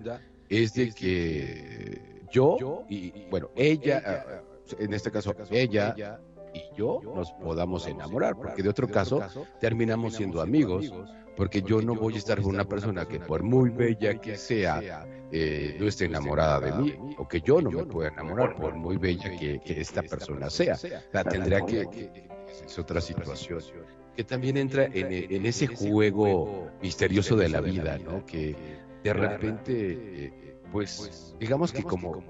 es de que yo y, bueno, ella, en este caso, ella y yo nos podamos enamorar, porque de otro caso terminamos siendo amigos, porque yo no voy a estar con una persona que por muy bella que sea, eh, no esté enamorada de mí, o que yo no me pueda enamorar por muy bella que, que esta persona sea. Sea, tendría que, que- es otra situación que también entra en, en ese juego misterioso de la vida, ¿no? Que de repente, eh, pues, digamos que como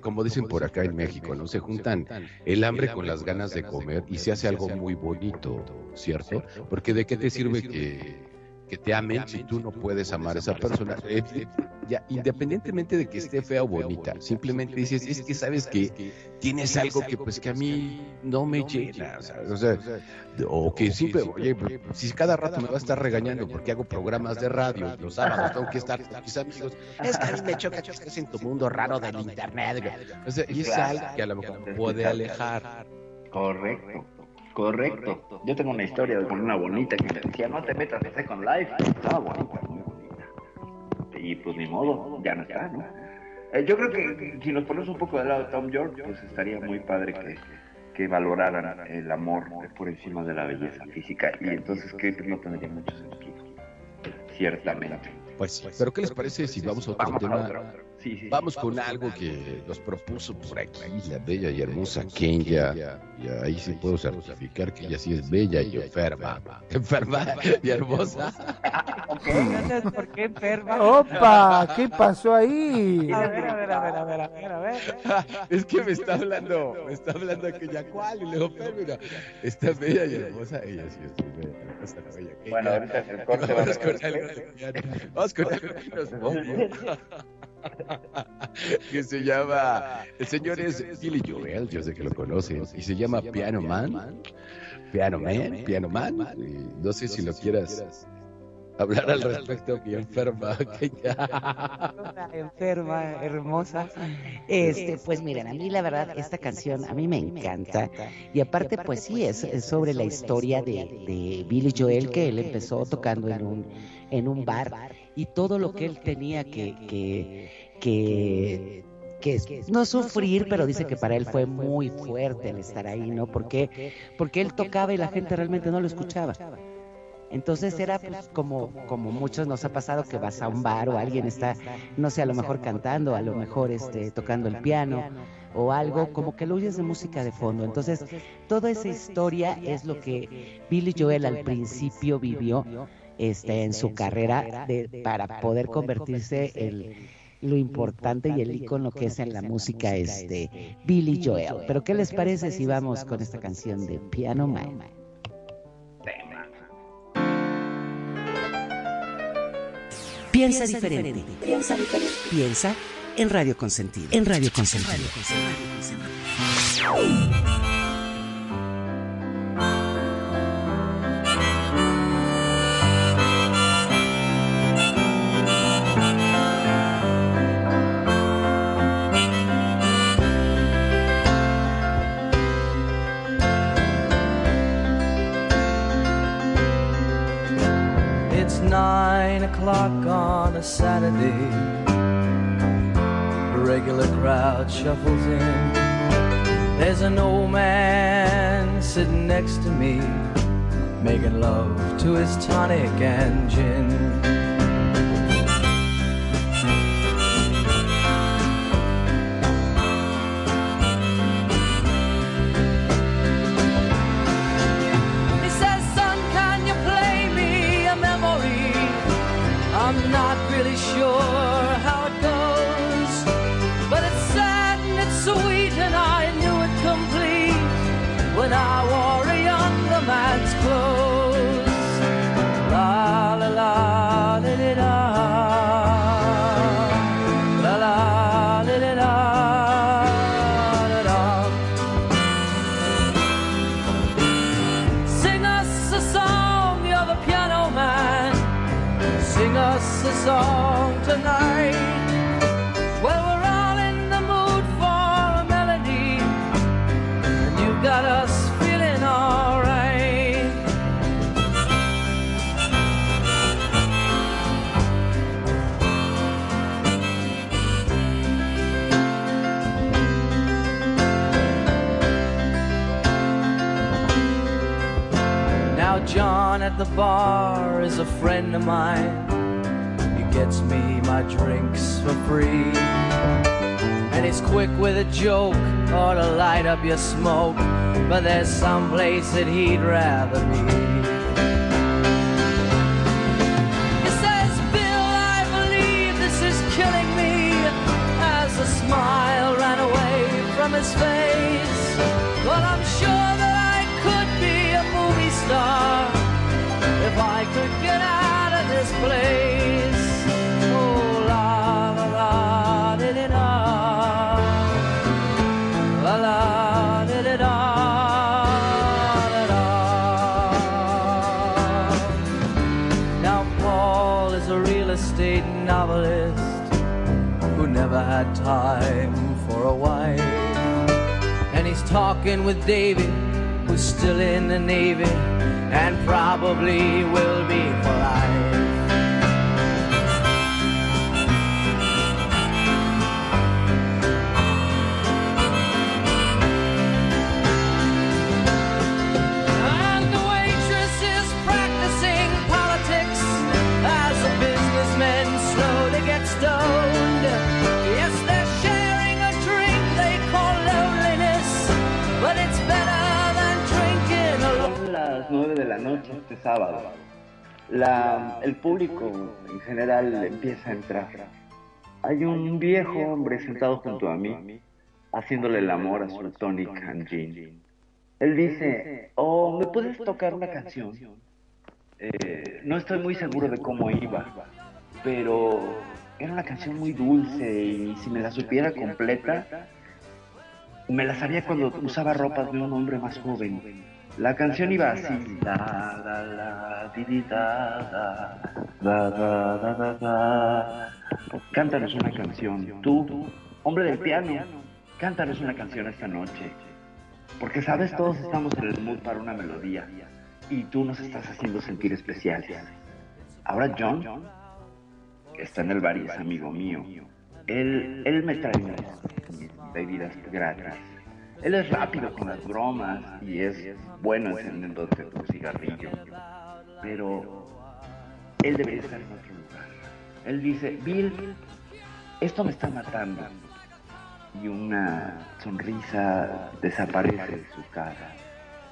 como dicen por acá en México, ¿no? Se juntan el hambre con las ganas de comer y se hace algo muy bonito, ¿cierto? Porque de qué te sirve que, que te amen si tú no puedes amar a esa persona. Eh, eh, ya, independientemente de que esté fea o bonita, simplemente dices, es que sabes que tienes algo que pues que a mí no me llena, ¿sabes? o sea, o que siempre, oye, pues, si cada rato me va a estar regañando porque hago programas de radio, los sábados tengo que estar con mis amigos, es que a mí me choca que estés en tu mundo raro del internet. O sea, y es algo que a lo mejor puede alejar. Correcto, correcto. Yo tengo una historia con una bonita que me decía, no te metas en Second Life. Estaba bonita, muy bonita. Y pues ni modo, ya no está, ¿no? Eh, yo creo que, si nos ponemos un poco del lado de Tom York, pues estaría muy padre que, que valoraran el amor por encima de la belleza física. Y entonces creo que no tendría mucho sentido. Ciertamente. Pues sí. Pero ¿qué les parece si vamos a otro Vamos a tema? otro. Sí, sí. Vamos con algo que nos propuso por aquí la bella y hermosa Kenya. Y ahí sí puedo certificar que ella sí es bella y enferma. Enferma y hermosa. Entonces, ¿por qué enferma? ¡Opa! ¿Qué pasó ahí? A ver, a ver, a ver, a ver, a ver, a ver. Es que me está hablando, me está hablando aquella cual y luego Fermina. Está bella y hermosa. Ella sí es bella y hermosa, la bella Kenya. Bueno, ahorita el corte Vamos vamos con a algo. Vamos con algo que se llama el señor es Billy Joel, yo sé que lo conocen, y se llama Piano Man, Piano Man, Piano Man, y no sé si lo quieras hablar al respecto, mi enferma. que ya- Una enferma, hermosa. Este, pues miren, a mí la verdad, esta canción a mí me encanta. Y aparte, pues sí, es, es sobre la historia de, de Billy Joel, que él empezó tocando en un, en un bar. Y todo lo que él tenía que, que, que, que no sufrir, pero dice que para él fue muy fuerte el estar ahí, ¿no? Porque, porque él tocaba y la gente realmente no lo escuchaba. Entonces era pues, como, como muchos nos ha pasado que vas a un bar o alguien está, no sé, a lo mejor cantando, a lo mejor este, tocando el piano o algo, como que lo oyes de música de fondo. Entonces, toda esa historia es lo que Billy Joel al principio vivió este, en su carrera de, para poder convertirse en lo importante y el icono que es en la música este Billy Joel. Pero ¿qué les parece si vamos con esta canción de Piano Man? Piensa diferente. Piensa diferente. Piensa en Radio Consentido. En Radio Consentido. O'clock on a Saturday. A regular crowd shuffles in. There's an old man sitting next to me, making love to his tonic and gin. Friend of mine. He gets me my drinks for free. And he's quick with a joke or to light up your smoke. But there's some place that he'd rather be. He says, Bill, I believe this is killing me. As a smile ran away from his face. Well, I'm talking with David, who's still in the Navy and probably will be for life. Sábado. El público en general empieza a entrar. Hay un viejo hombre sentado junto a mí, haciéndole el amor a su tonic and. Él dice, oh, ¿me puedes tocar una canción? Eh, no estoy muy seguro de cómo iba, pero era una canción muy dulce y si me la supiera completa, me la sabía cuando usaba ropas de un hombre más joven. La canción iba así. La, la, la, di, di, da, da, da, da, da, da. Cántanos una canción. Tú, hombre del piano, cántanos una canción esta noche. Porque sabes, todos estamos en el mood para una melodía. Y tú nos estás haciendo sentir especiales. Ahora John, está en el bar y es amigo mío, él, él me trae unas bebidas gratis. Él es rápido con las bromas y es bueno encendiéndote tu cigarrillo. Pero él debería estar en otro lugar. Él dice, Bill, esto me está matando. Y una sonrisa desaparece de su cara.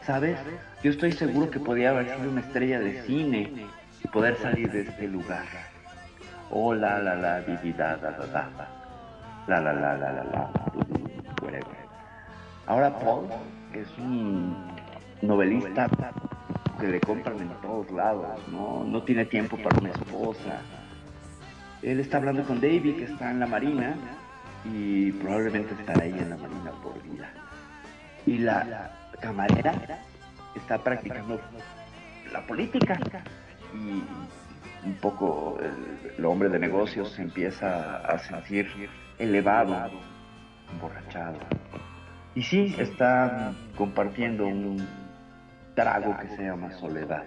¿Sabes? Yo estoy seguro que podía haber sido una estrella de cine y poder salir de este lugar. Oh, la, la, la, di, da, da, da. La, la, la, la, la, la. Whatever. Ahora Paul es un novelista que le compran en todos lados, ¿no? Tiene tiempo para una esposa. Él está hablando con David, que está en la marina, y probablemente estará ahí en la marina por vida. Y la camarera está practicando la política y un poco el, el hombre de negocios empieza a sentir elevado, emborrachado. Y sí, está compartiendo un trago que se llama soledad,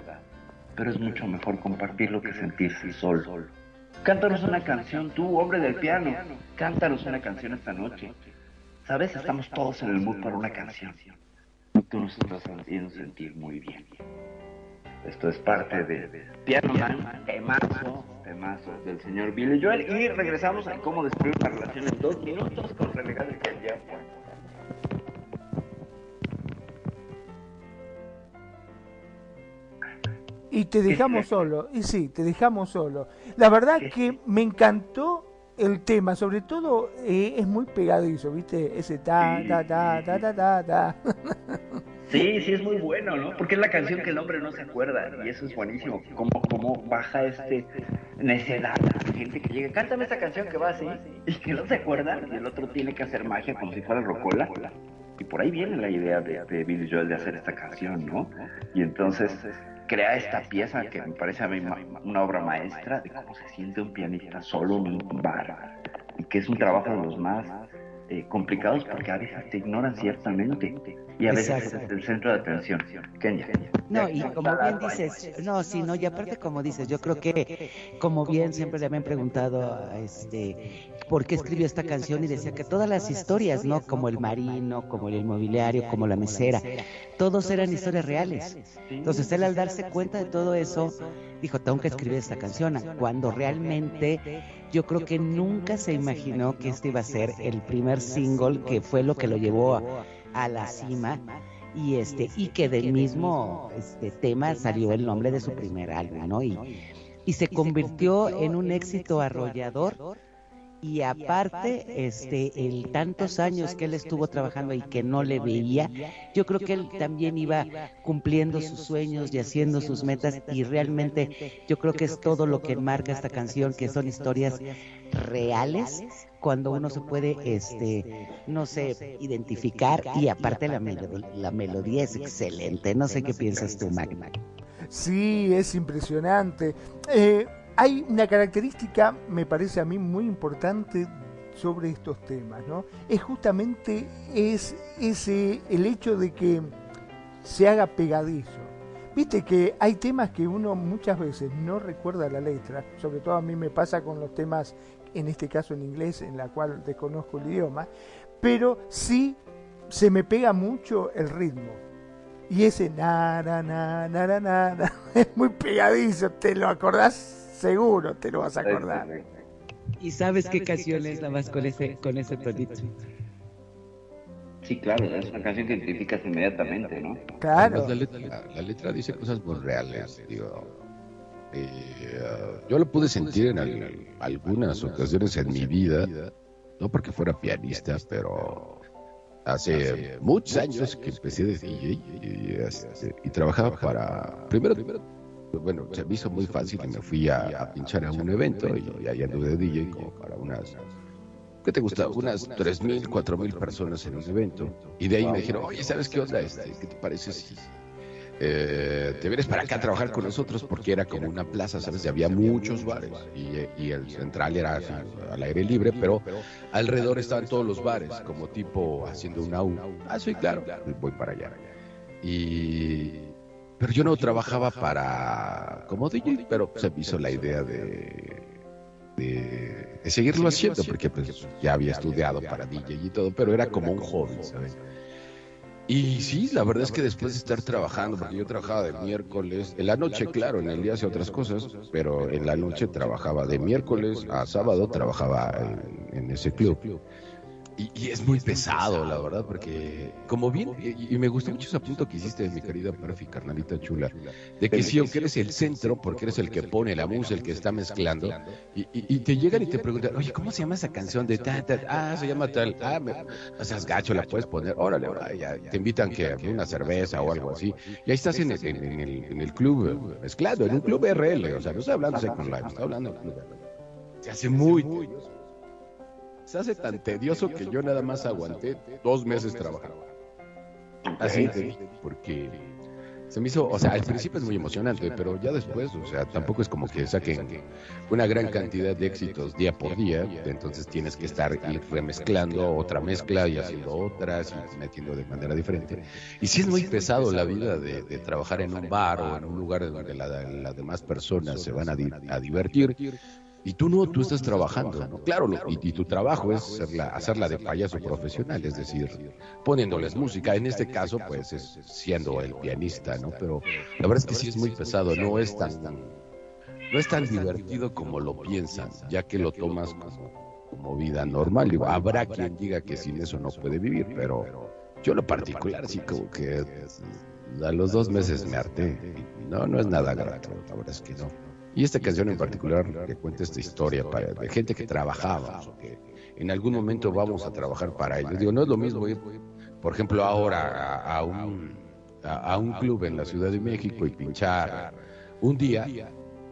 pero es mucho mejor compartirlo que sentirse solo. Cántanos una canción, tú, hombre del piano, cántanos una canción esta noche. Sabes, estamos todos en el mood para una canción. Y tú nos estás haciendo sentir muy bien. Esto es parte de Piano Man, temazo, temazo del señor Billy Joel. Y regresamos a cómo destruir una relación en dos minutos con René Gale que ya fue. Y te dejamos solo, y sí, te dejamos solo. La verdad que me encantó el tema, sobre todo eh, es muy pegadizo, ¿viste? Ese ta, ta, ta, ta, ta, ta, ta. Sí, sí, es muy bueno, ¿no? Porque es la canción que el hombre no se acuerda y eso es buenísimo. Cómo, cómo baja este necedad la gente que llega, cántame esta canción que va así y que no se acuerda y el otro tiene que hacer magia como si fuera Rocola. Y por ahí viene la idea de, de Billy Joel de hacer esta canción, ¿no? Y entonces crea esta pieza que me parece a mí ma- una obra maestra de cómo se siente un pianista solo en un bar y que es un trabajo de los más eh, complicados porque a veces te ignoran ciertamente y a veces Exacto. es el centro de atención. Kenya. No, y como bien dices, no, sí, no, y aparte como dices, yo creo que como bien siempre le habían preguntado este por qué escribió esta canción y decía que todas las historias, ¿no? Como el marino, como el inmobiliario, como la mesera, todos eran historias reales. Entonces él al darse cuenta de todo eso, dijo, tengo que escribir esta canción, cuando realmente yo creo que nunca se imaginó que este iba a ser el primer single que fue lo que lo llevó a, la cima y este y que del mismo este tema salió el nombre de su primer álbum, ¿no? Y se convirtió en un éxito arrollador y aparte este el tantos años que él estuvo trabajando y que no le veía, yo creo que él también iba cumpliendo sus sueños y haciendo sus metas y realmente yo creo que es todo lo que marca esta canción que son historias reales cuando uno se puede este no sé identificar y aparte la, melo- la melodía es excelente no sé qué piensas tú Magna Sí, es impresionante. Eh, hay una característica, me parece a mí muy importante sobre estos temas, ¿no? Es justamente es ese el hecho de que se haga pegadizo. Viste que hay temas que uno muchas veces no recuerda la letra, sobre todo a mí me pasa con los temas, en este caso en inglés, en la cual desconozco el idioma, pero sí se me pega mucho el ritmo. Y ese na, na, na, na, na, na, es muy pegadizo, te lo acordás seguro, te lo vas a acordar. y sabes qué canción es la más con ese con ese tonito Sí, claro, es una canción que identificas inmediatamente, ¿no? Claro. La letra, dice cosas muy reales, digo. Eh, yo lo pude sentir en algunas ocasiones en mi vida, no porque fuera pianista, pero hace muchos años que empecé de DJ este, y, trabajaba para. Primero, bueno, se me hizo muy fácil y me fui a, pinchar a un evento y, ahí anduve de DJ como para unas ¿qué te gusta? Unas 3.000, 4.000 personas en un evento. Y de ahí me dijeron, oye, ¿sabes qué onda? Este? ¿Qué te parece si eh, te vienes para acá a trabajar con nosotros? Porque era como una plaza, ¿sabes? Y había muchos bares. Y, el central era al aire libre, pero alrededor estaban todos los bares, como tipo haciendo una U. Ah, sí, claro, voy para allá. Y... Pero yo no trabajaba para como DJ, pero se me hizo la idea de de, seguirlo haciendo, porque pues ya había estudiado para DJ y todo, pero era como un hobby, ¿sabes? Y sí, la verdad es que después de estar trabajando, porque yo trabajaba de miércoles, en la noche, claro, en el día hacía otras cosas, pero en la noche trabajaba de miércoles a sábado, trabajaba en ese club. Y, es muy pesado, la verdad, porque como bien, y, me gustó mucho ese punto que hiciste, mi querida Perfi, carnalita chula, de que sí, aunque eres el centro, porque eres el que pone la música, el que está mezclando, y, te llegan y te preguntan, oye, ¿cómo se llama esa canción de tal, tal? Ah, se llama tal, ah, me, o sea, gacho, la puedes poner, órale, órale, ya, te invitan que una cerveza o algo así, y ahí estás en el, en, el, en el club mezclado, en un club RL, o sea, no estoy hablando de Second Life, estoy hablando Se hace muy se hace tan tedioso que yo nada más aguanté dos meses trabajando. Así, porque se me hizo, o sea, al principio es muy emocionante, pero ya después, o sea, tampoco es como que saquen una gran cantidad de éxitos día por día, entonces tienes que estar ir remezclando otra mezcla y haciendo otras y metiendo de manera diferente. Y sí es muy pesado la vida de, trabajar en un bar o en un lugar donde las demás personas se van a, a divertir y tú no, tú estás trabajando, ¿no? Claro, y, tu trabajo es hacerla, de payaso profesional, es decir, poniéndoles música. En este caso, pues, es siendo el pianista, ¿no? Pero la verdad es que sí es muy pesado, no es tan, no es tan divertido como lo piensan, ya que lo tomas como, vida normal. Digo, habrá quien diga que sin eso no puede vivir, pero yo lo particular sí como que a los dos meses me harté. No, no es nada grato, la verdad es que no. Y esta canción en particular que cuenta esta historia para, de gente que trabajaba, que en algún momento vamos a trabajar para ellos. Digo, no es lo mismo ir, por ejemplo, ahora a, un, a, un club en la Ciudad de México y pinchar un día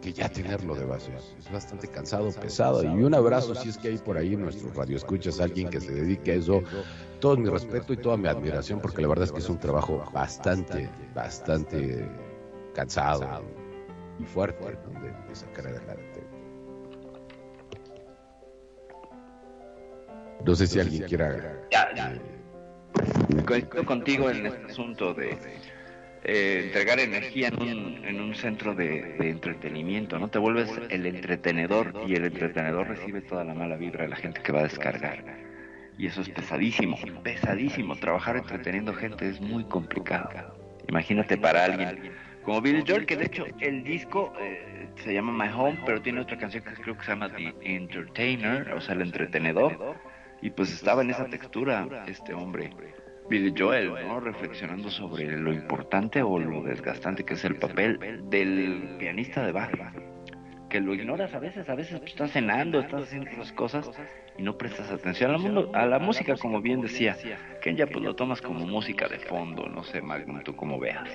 que ya tenerlo de base. Es bastante cansado, pesado. Y un abrazo si es que hay por ahí en nuestro radio escuchas alguien que se dedique a eso. Todo mi respeto y toda mi admiración porque la verdad es que es un trabajo bastante, bastante cansado y fuerte de, sacar adelante. No sé si alguien quiera. Ya, Coincido contigo en este asunto de eh, entregar energía en un, en un centro de, entretenimiento, ¿no? Te vuelves el entretenedor y el entretenedor recibe toda la mala vibra de la gente que va a descargar. Y eso es pesadísimo, pesadísimo. Trabajar entreteniendo gente es muy complicado. Imagínate para alguien como Billy Joel, que de hecho el disco eh, se llama My Home, pero tiene otra canción que creo que se llama The Entertainer, o sea, el entretenedor, y pues estaba en esa textura este hombre, Billy Joel, ¿no? Reflexionando sobre lo importante o lo desgastante que es el papel del pianista de barra, que lo ignoras a veces, a veces estás cenando, estás haciendo otras cosas y no prestas atención a la, a la música, como bien decía, que ya pues lo tomas como música de fondo, no sé, Magnum, tú como veas.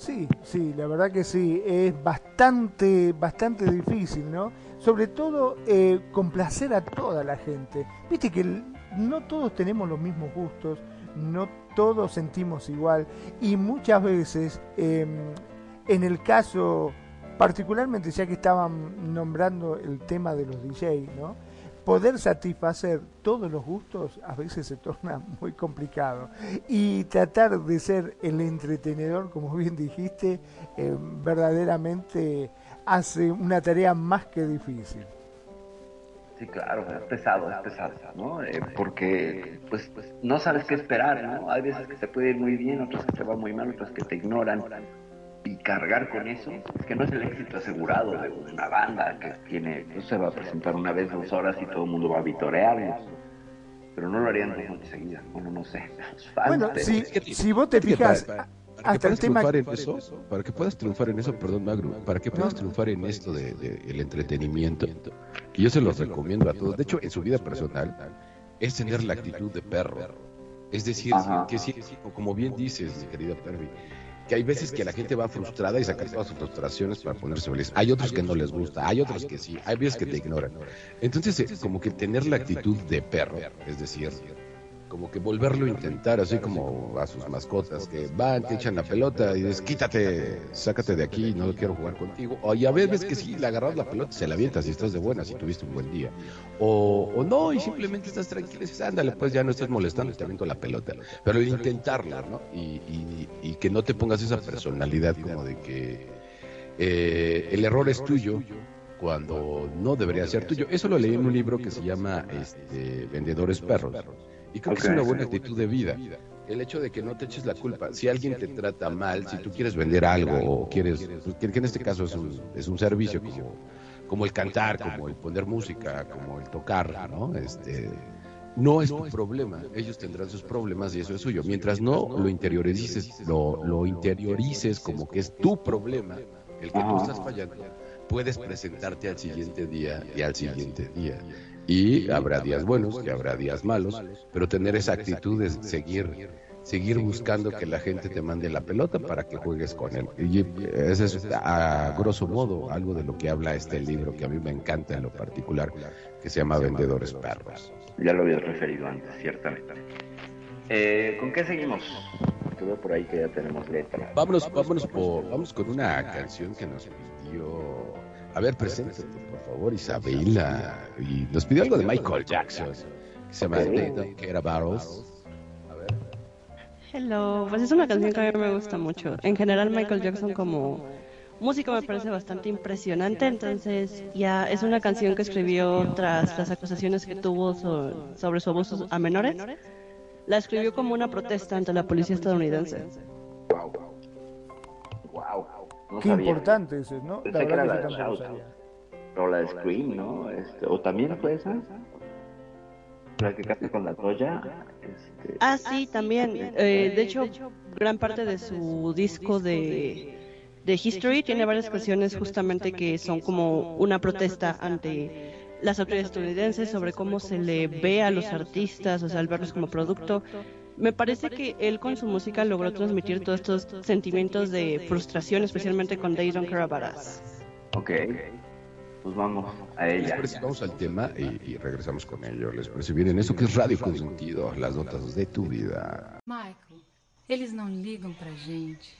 Sí, sí, la verdad que sí, es bastante, bastante difícil, ¿no? Sobre todo eh, complacer a toda la gente. Viste que no todos tenemos los mismos gustos, no todos sentimos igual y muchas veces, em, en el caso, particularmente ya que estaban nombrando el tema de los DJs, ¿no? Poder satisfacer todos los gustos a veces se torna muy complicado. Y tratar de ser el entretenedor, como bien dijiste, eh, verdaderamente hace una tarea más que difícil. Sí, claro, es pesado, es pesado, ¿no? Eh, porque pues, pues no sabes qué esperar, ¿no? Hay veces que se puede ir muy bien, otras que se va muy mal, otras que te ignoran y cargar con eso, es que no es el éxito asegurado de una banda que tiene, no se va a presentar una vez dos horas y todo el mundo va a vitorearnos. pero no lo harían dos noches seguidas. Bueno, no sé. Bueno, si, si vos te fijas, para que puedas triunfar en eso, para que puedas triunfar en eso, perdón, Magro, para que puedas triunfar en esto de, el entretenimiento, y yo se los recomiendo a todos, de hecho, en su vida personal, es tener la actitud de perro. Es decir, que sí, como bien dices, querida Pervi, que hay veces que la gente va frustrada y saca todas sus frustraciones para ponerse feliz. Hay otros que no les gusta, hay otros que sí, hay veces que te ignoran. Entonces, como que tener la actitud de perro, es decir, como que volverlo a intentar, así como a sus mascotas, que van, te echan la pelota y dices, quítate, sácate de aquí, no quiero jugar contigo. O y a veces que sí, le agarras la pelota, se la avientas y estás de buena, si tuviste un buen día. O, o no, y simplemente estás tranquilo y dices, ándale, pues ya no estás molestando, te aviento la pelota. Pero el intentarla, ¿no? Y, y, que no te pongas esa personalidad como de que eh, el error es tuyo cuando no debería ser tuyo. Eso lo leí en un libro que se llama este, Vendedores Perros y creo que es una buena actitud de vida. El hecho de que no te eches la culpa. Si alguien te trata mal, si tú quieres vender algo o quieres, pues, que en este caso es un, es un servicio como, como el cantar, como el poner música, como el tocar, ¿no? Este, no es tu problema. Ellos tendrán sus problemas y eso es suyo. Mientras no lo interiorices, lo, lo interiorices como que es tu problema, el que tú estás fallando, puedes presentarte al siguiente día y al siguiente día. Y habrá días buenos y habrá días malos, pero tener esa actitud de seguir seguir buscando que la gente te mande la pelota para que juegues con él. Y ese es a grosso modo algo de lo que habla este libro que a mí me encanta en lo particular, que se llama Vendedores Perros. Ya lo había referido antes, ciertamente. Eh, ¿Con qué seguimos? Que veo por ahí que ya tenemos letra. Vámonos, vámonos por, vamos con una canción que nos pidió. A ver, preséntate favor, Isabela. Y nos pidió algo de Michael Jackson, que se llama okay. They Care About Us. A ver. Hello, pues es una canción que a mí me gusta mucho. En general, Michael Jackson como músico me parece bastante impresionante, entonces ya es una canción que escribió tras las acusaciones que tuvo sobre su abuso a menores. La escribió como una protesta ante la policía estadounidense. Wow. Wow. Qué importante eso, ¿no? la verdad que, que o la de Scream, ¿no? Este, o también fue esa. La que canta con la Toya. Este... Ah, sí, también. Eh, de hecho, gran parte de su disco de, de History tiene varias canciones justamente que son como una protesta ante las autoridades estadounidenses sobre cómo se le ve a los artistas, o sea, al verlos como producto. Me parece que él con su música logró transmitir todos estos sentimientos de frustración, especialmente con They Don't Care About Us. Ok pues vamos a ella. vamos al tema y, y, regresamos con ello. ¿Les parece bien? En eso que es Radio Consentido, las notas de tu vida. Michael, eles não ligam pra gente.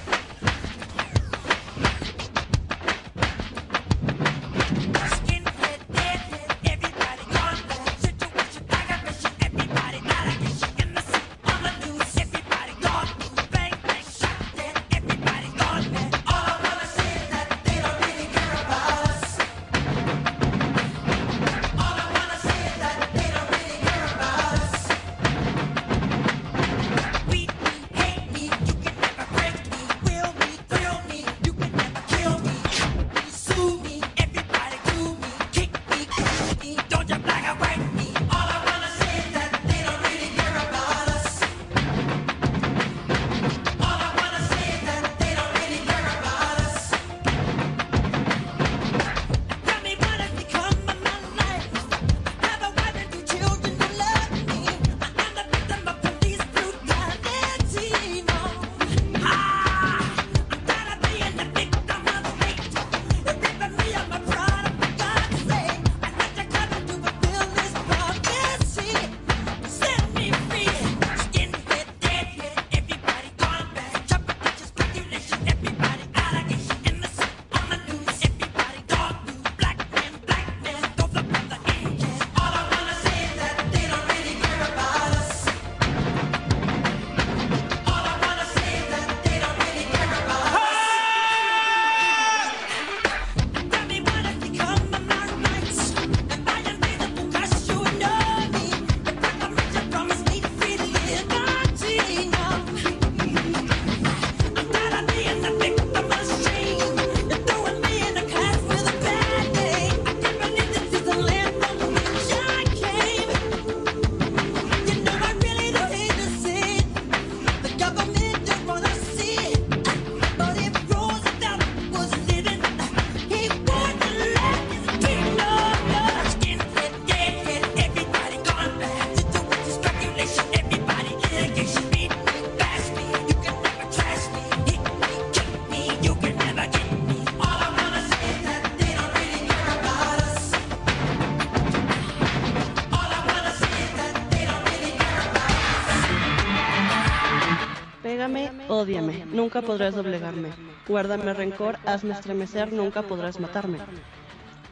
Ódiame, nunca podrás doblegarme. Guárdame rencor, hazme estremecer, nunca podrás matarme.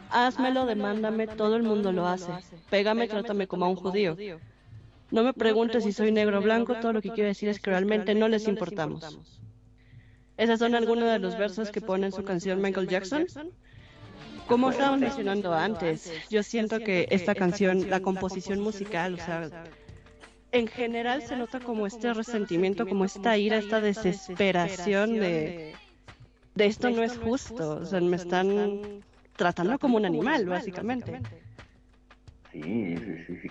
Házmelo, demándame, todo el mundo lo hace. Pégame, trátame como a un judío. No me preguntes si soy negro o blanco, todo lo que quiero decir es que realmente no les importamos. Esas son algunos de los versos que pone en su canción Michael Jackson. Como estábamos mencionando antes, yo siento que esta canción, la composición musical, o sea, en general se nota como este resentimiento, como esta ira, esta desesperación de, de esto no es justo, o sea, me están tratando como un animal, básicamente. Sí, sí, sí, sí,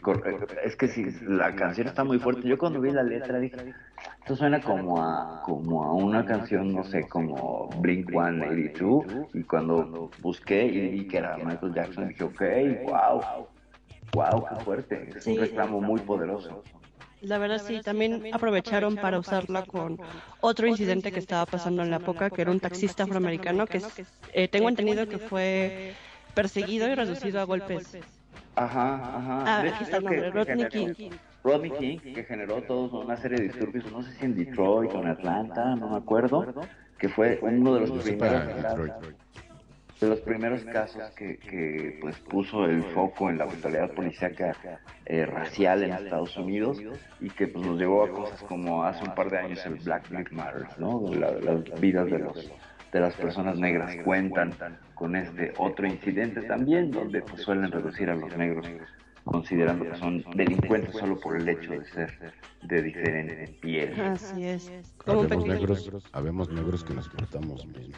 Es que sí, la canción está muy fuerte. Yo cuando vi la letra dije, esto suena como a, como a una canción, no sé, como Blink 182. Y cuando busqué y vi que era Michael Jackson, dije, ok, wow, wow, qué fuerte. Es un reclamo muy poderoso. La verdad sí, también aprovecharon para usarla con otro incidente que estaba pasando en la época, que era un taxista afroamericano que eh, tengo entendido que fue perseguido y reducido a golpes Ajá, ajá. Ah, aquí está el nombre, Rodney King. Rodney King, que generó toda una serie de disturbios, no sé si en Detroit o en Atlanta, no me acuerdo, que fue uno de los primeros de los primeros casos que, que pues puso el foco en la brutalidad policíaca eh, racial en Estados Unidos y que pues nos llevó a cosas como hace un par de años el Black Lives Matter, ¿no? las vidas de los de las personas negras cuentan con este otro incidente también, donde pues, suelen reducir a los negros considerando que son delincuentes solo por el hecho de ser de diferente piel. Así es. Habemos negros, habemos negros que nos portamos mismo.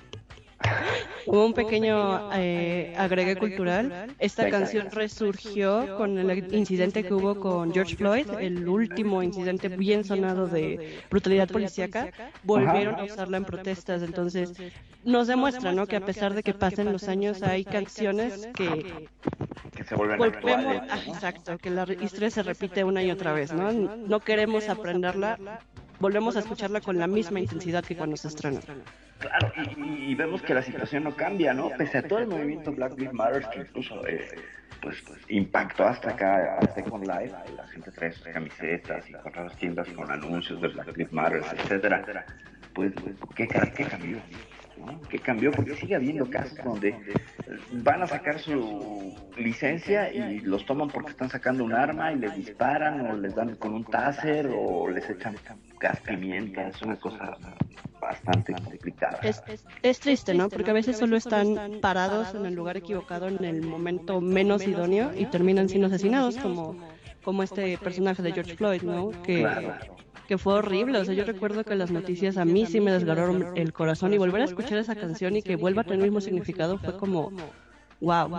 Hubo un pequeño eh, agregue cultural. Esta canción resurgió con el incidente que hubo con George Floyd, el último incidente bien sonado de brutalidad policíaca. Volvieron a usarla en protestas. Entonces, nos demuestra ¿no? que a pesar de que pasen los años, hay canciones que, que se vuelven actuales, ah, exacto, que la historia se repite una y otra vez. No, no queremos aprenderla, volvemos a escucharla con la misma intensidad que cuando se estrena. Claro, y, vemos que la situación no cambia, ¿no? Pese a todo el movimiento Black Lives Matter, que incluso eh, pues, pues, impactó hasta acá a Second Life, la gente trae sus camisetas y corre las tiendas con anuncios de Black Lives Matter, etcétera. Pues, pues ¿qué, ¿qué cambió? ¿Qué cambió? Porque sigue habiendo casos donde van a sacar su licencia y los toman porque están sacando un arma y les disparan o les dan con un taser o les echan gas pimienta. Es una cosa bastante complicada. Es, es, triste, ¿no? Porque a veces solo están parados en el lugar equivocado en el momento menos idóneo y terminan siendo asesinados como como este personaje de George Floyd, ¿no? Que, que fue horrible. O sea, yo recuerdo que las noticias a mí sí me desgarraron el corazón y volver a escuchar esa canción y que vuelva a tener el mismo significado fue como, wow.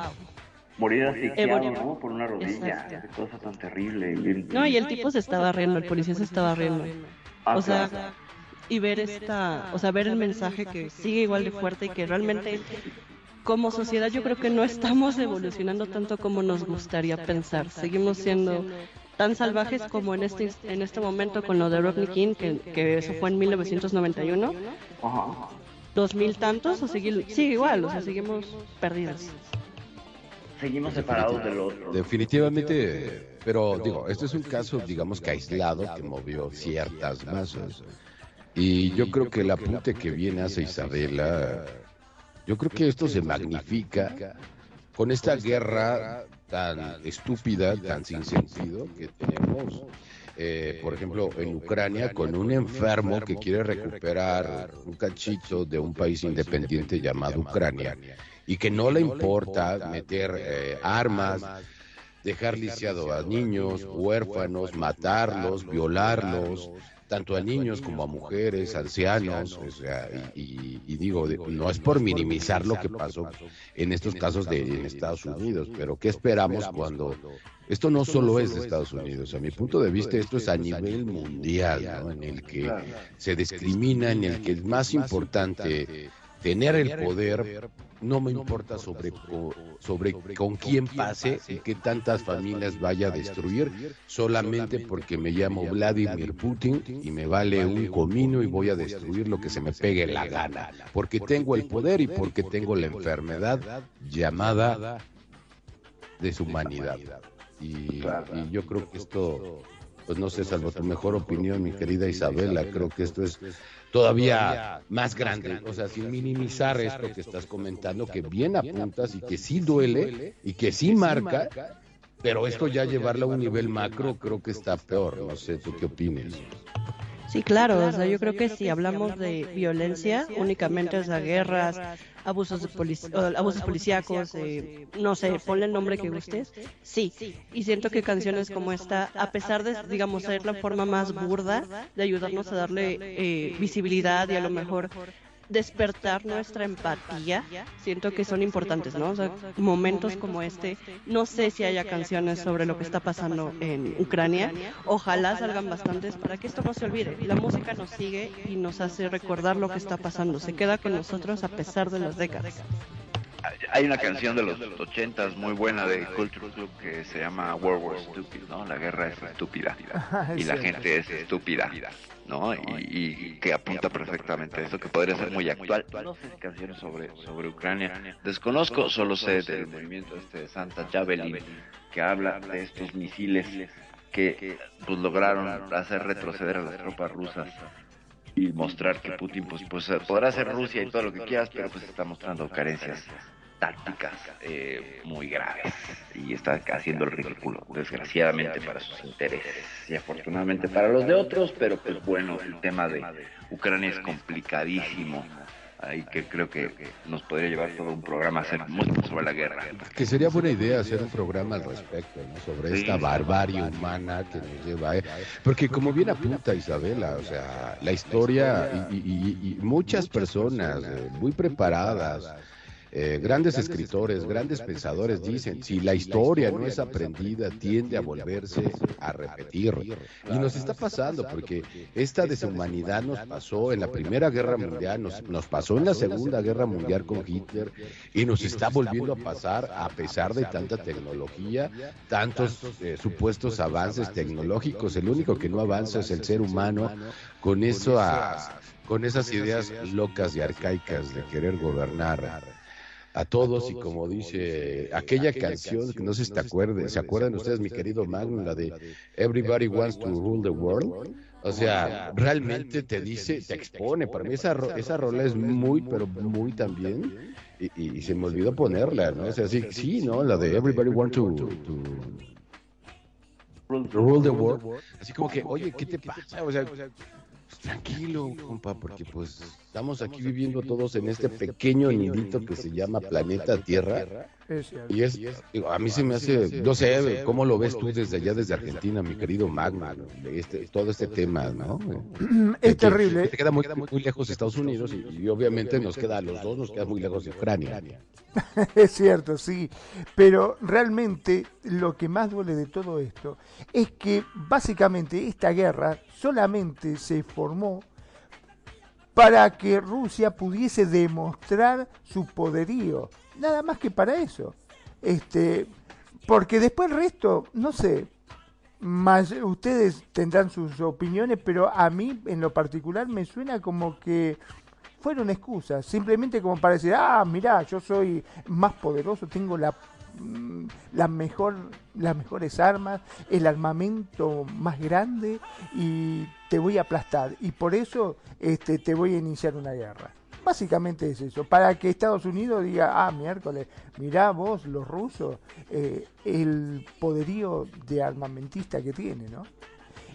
Morir asfixiado, ¿no? Por una rodilla. Qué cosa tan terrible. No, y el tipo se estaba riendo, el policía se estaba riendo. Ah, o sea, y ver esta, o sea, ver el mensaje que sigue igual de fuerte y que realmente como sociedad yo creo que no estamos evolucionando tanto como nos gustaría pensar. Seguimos siendo tan salvajes como en este en este momento con lo de Rodney King, que, eso fue en 1991. Dos mil tantos, o sigue, sigue igual, o sea, seguimos perdidos. Seguimos separados del otro. Definitivamente, pero digo, este es un caso, digamos que aislado, que movió ciertas masas. Y yo creo que el apunte que viene hace Isabela, yo creo que esto se magnifica con esta guerra tan estúpida, tan sin sentido que tenemos, eh, por ejemplo, en Ucrania, con un enfermo que quiere recuperar un cachito de un país independiente llamado Ucrania y que no le importa meter eh, armas, dejar lisiado a niños, huérfanos, matarlos, violarlos, tanto a niños como a mujeres, ancianos, o sea, y, digo, no es por minimizar lo que pasó en estos casos de en Estados Unidos, pero ¿qué esperamos cuando esto no solo es de Estados Unidos? A mi punto de vista, esto es a nivel mundial, ¿no? en el que se discrimina, en el que es más importante tener el poder no me importa sobre, sobre con quién pase y qué tantas familias vaya a destruir, solamente porque me llamo Vladimir Putin y me vale un comino y voy a destruir lo que se me pegue la gana, porque tengo el poder y porque tengo la enfermedad llamada deshumanidad. Y, y yo creo que esto pues no sé, salvo tu mejor opinión, mi querida Isabela, creo que esto es todavía más grande, o sea, sin minimizar esto que estás comentando, que bien apuntas y que sí duele y que sí marca, pero esto ya llevarlo a un nivel macro creo que está peor, no sé, ¿tú qué opinas? Sí, claro, o sea, yo creo que si hablamos de violencia, únicamente o sea, guerras, abusos de polic abusos policíacos, eh, no sé, ponle el nombre que gustes, sí. Y siento que canciones como esta, a pesar de, digamos, ser la forma más burda de ayudarnos a darle eh, visibilidad y a lo mejor despertar nuestra empatía, siento que son importantes, ¿no? O sea, momentos como este, no sé si haya canciones sobre lo que está pasando en Ucrania, ojalá salgan bastantes para que esto no se olvide. La música nos sigue y nos hace recordar lo que está pasando, se queda con nosotros a pesar de las décadas. Hay una canción de los ochentas muy buena de Culture Club que se llama World War Stupid, ¿no? La guerra es estúpida y la gente es estúpida. ¿No? Y, que apunta perfectamente a esto, que podría ser muy actual. No sé canciones sobre, sobre Ucrania. Desconozco, solo sé del movimiento este de Santa Javelin, que habla de estos misiles que pues lograron hacer retroceder a las tropas rusas y mostrar que Putin pues, pues podrá ser Rusia y todo lo que quieras, pero pues está mostrando carencias tácticas eh, muy graves. Y está haciendo el ridículo, desgraciadamente para sus intereses. Y afortunadamente para los de otros, pero pues bueno, el tema de Ucrania es complicadísimo. Ahí que creo que nos podría llevar todo un programa a hacer mucho sobre la guerra. Que sería buena idea hacer un programa al respecto, sobre esta barbarie humana que nos lleva, eh. porque como bien apunta Isabela, o sea, la historia y, muchas personas eh, muy preparadas, eh, grandes escritores, grandes pensadores dicen, si la historia no es aprendida, tiende a volverse a repetir. Y nos está pasando, porque esta deshumanidad nos pasó en la Primera Guerra Mundial, nos, nos pasó en la Segunda Guerra Mundial con Hitler, y nos está volviendo a pasar a pesar de tanta tecnología, tantos eh, supuestos avances tecnológicos. El único que no avanza es el ser humano con, eso con esas ideas locas y arcaicas de querer gobernar a todos y como dice aquella canción que no sé si te acuerdes, ¿se acuerdan ustedes mi querido Magnum, la de Everybody Wants to Rule the World? O sea, realmente te dice, te expone. Para mí esa, esa rola es muy, pero muy también. Y, y se me olvidó ponerla, ¿no? O sea, sí, sí, ¿no? La de Everybody Wants to, to Rule the World. Así como que, oye, ¿qué te pasa? O sea, tranquilo, compa, porque pues estamos aquí viviendo todos en este pequeño nidito que se llama planeta Tierra. Y es, a mí se me hace, no sé, ¿cómo lo ves tú desde allá, desde Argentina, mi querido Magma, este, todo este tema, ¿no? Es terrible. Te queda muy, muy lejos de Estados Unidos y, obviamente nos queda, a los dos nos queda muy lejos de Ucrania. es cierto, sí, pero realmente lo que más duele de todo esto es que básicamente esta guerra solamente se formó para que Rusia pudiese demostrar su poderío, nada más que para eso. Este, porque después el resto, no sé, más ustedes tendrán sus opiniones, pero a mí en lo particular me suena como que fueron excusas, simplemente como para decir, ah, mirá, yo soy más poderoso, tengo la, la mejor, las mejores armas, el armamento más grande y te voy a aplastar. Y por eso este, te voy a iniciar una guerra. Básicamente es eso, para que Estados Unidos diga, ah, miércoles, mirá vos, los rusos, eh, el poderío de armamentista que tiene, ¿no?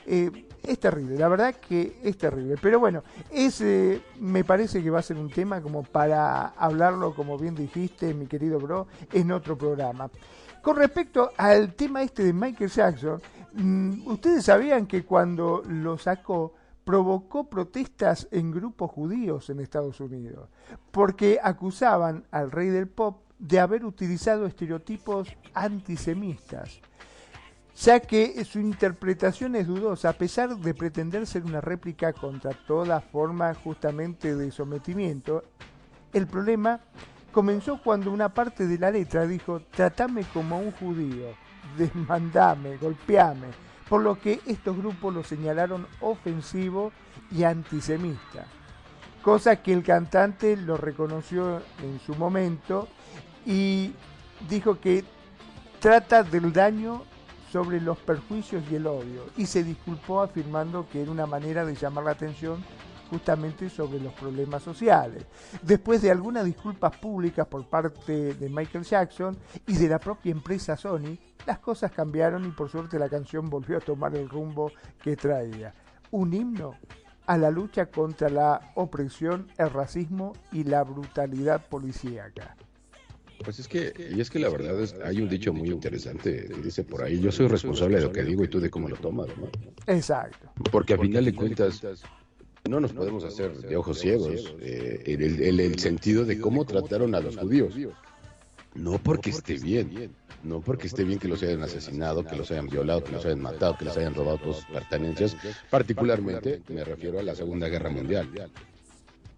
Eh, es terrible, la verdad que es terrible. Pero bueno, ese me parece que va a ser un tema como para hablarlo, como bien dijiste, mi querido bro, en otro programa. Con respecto al tema este de Michael Jackson, mm, ustedes sabían que cuando lo sacó provocó protestas en grupos judíos en Estados Unidos, porque acusaban al rey del pop de haber utilizado estereotipos antisemitas ya que su interpretación es dudosa, a pesar de pretender ser una réplica contra toda forma justamente de sometimiento. El problema comenzó cuando una parte de la letra dijo, tratame como un judío, desmandame, golpeame, por lo que estos grupos lo señalaron ofensivo y antisemita, cosa que el cantante lo reconoció en su momento y dijo que trata del daño sobre los perjuicios y el odio y se disculpó afirmando que era una manera de llamar la atención justamente sobre los problemas sociales. Después de algunas disculpas públicas por parte de Michael Jackson y de la propia empresa Sony, las cosas cambiaron y por suerte la canción volvió a tomar el rumbo que traía. Un himno a la lucha contra la opresión, el racismo y la brutalidad policíaca. Pues es que, y es que la verdad es, hay un dicho muy interesante que dice por ahí, yo soy responsable de lo que digo y tú de cómo lo tomas, ¿no? Exacto. Porque a final de cuentas, no nos podemos hacer de ojos ciegos eh, en, el, en el sentido de cómo trataron a los judíos. No porque esté bien, no porque esté bien que los hayan asesinado, que los hayan violado, que los hayan matado, que les hayan robado sus pertenencias. Particularmente me refiero a la Segunda Guerra Mundial.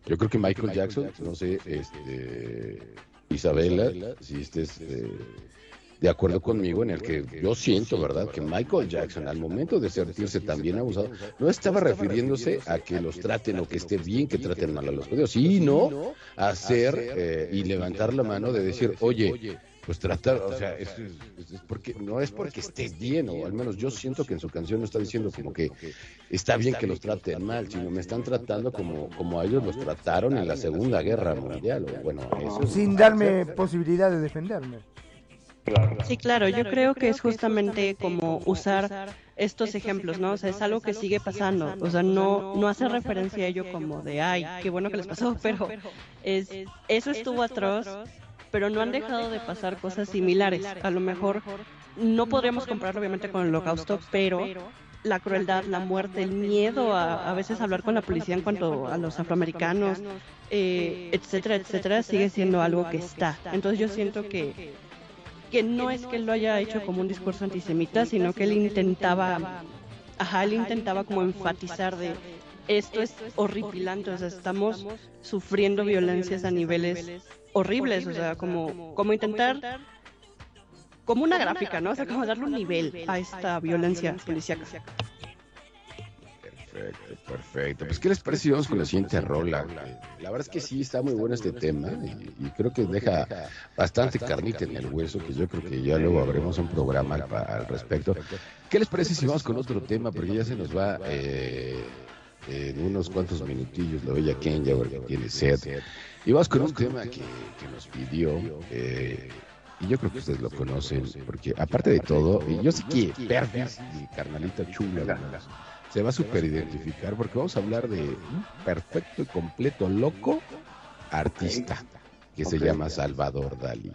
Yo creo que Michael Jackson, no sé, este, Isabela, si estés eh, de acuerdo conmigo en el que yo siento, ¿verdad?, que Michael Jackson al momento de sentirse también abusado, no estaba refiriéndose a que los traten o que esté bien que traten mal a los judíos, sino a hacer eh, y levantar la mano de decir, oye, pues tratar, o sea, es, es- es porque no es porque esté bien, o al menos yo siento que en su canción no está diciendo como que está bien que los traten mal, sino me están tratando como, como a ellos los trataron en la Segunda Guerra Mundial, o bueno, eso. Sin darme posibilidad de defenderme. Sí, claro, yo creo que es justamente como usar estos ejemplos, ¿no? O sea, es algo que sigue pasando, o sea, no, no hace referencia a ello como de, ay, qué bueno que les pasó, pero es, eso estuvo atroz, pero no han dejado de pasar cosas similares. A lo mejor no podríamos compararlo obviamente con el holocausto, pero la crueldad, la muerte, el miedo a a veces hablar con la policía en cuanto a los afroamericanos, eh, etcétera, etcétera, sigue siendo algo que está. Entonces yo siento que que no es que él lo haya hecho como un discurso antisemita, sino que él intentaba, ajá, él intentaba como enfatizar de esto es horripilante, o sea, estamos sufriendo violencias a niveles horribles, o sea, como, como intentar, como una gráfica, ¿no? O sea, como darle un nivel a esta violencia policíaca. Perfecto, perfecto. Pues, ¿qué les parece si vamos con la siguiente rola? La verdad es que sí está muy bueno este tema y, y creo que deja bastante carnita en el hueso, que yo creo que ya luego habremos un programa al respecto. ¿Qué les parece si vamos con otro tema? Porque ya se nos va eh, en unos cuantos minutillos la bella Kenya, porque tiene sed. Y vamos con un tema que, que nos pidió. eh, y yo creo que ustedes lo conocen, porque aparte de todo, y yo sé que Pervis, mi carnalita chula, se va a super identificar porque vamos a hablar de un perfecto y completo loco artista que se llama Salvador Dalí.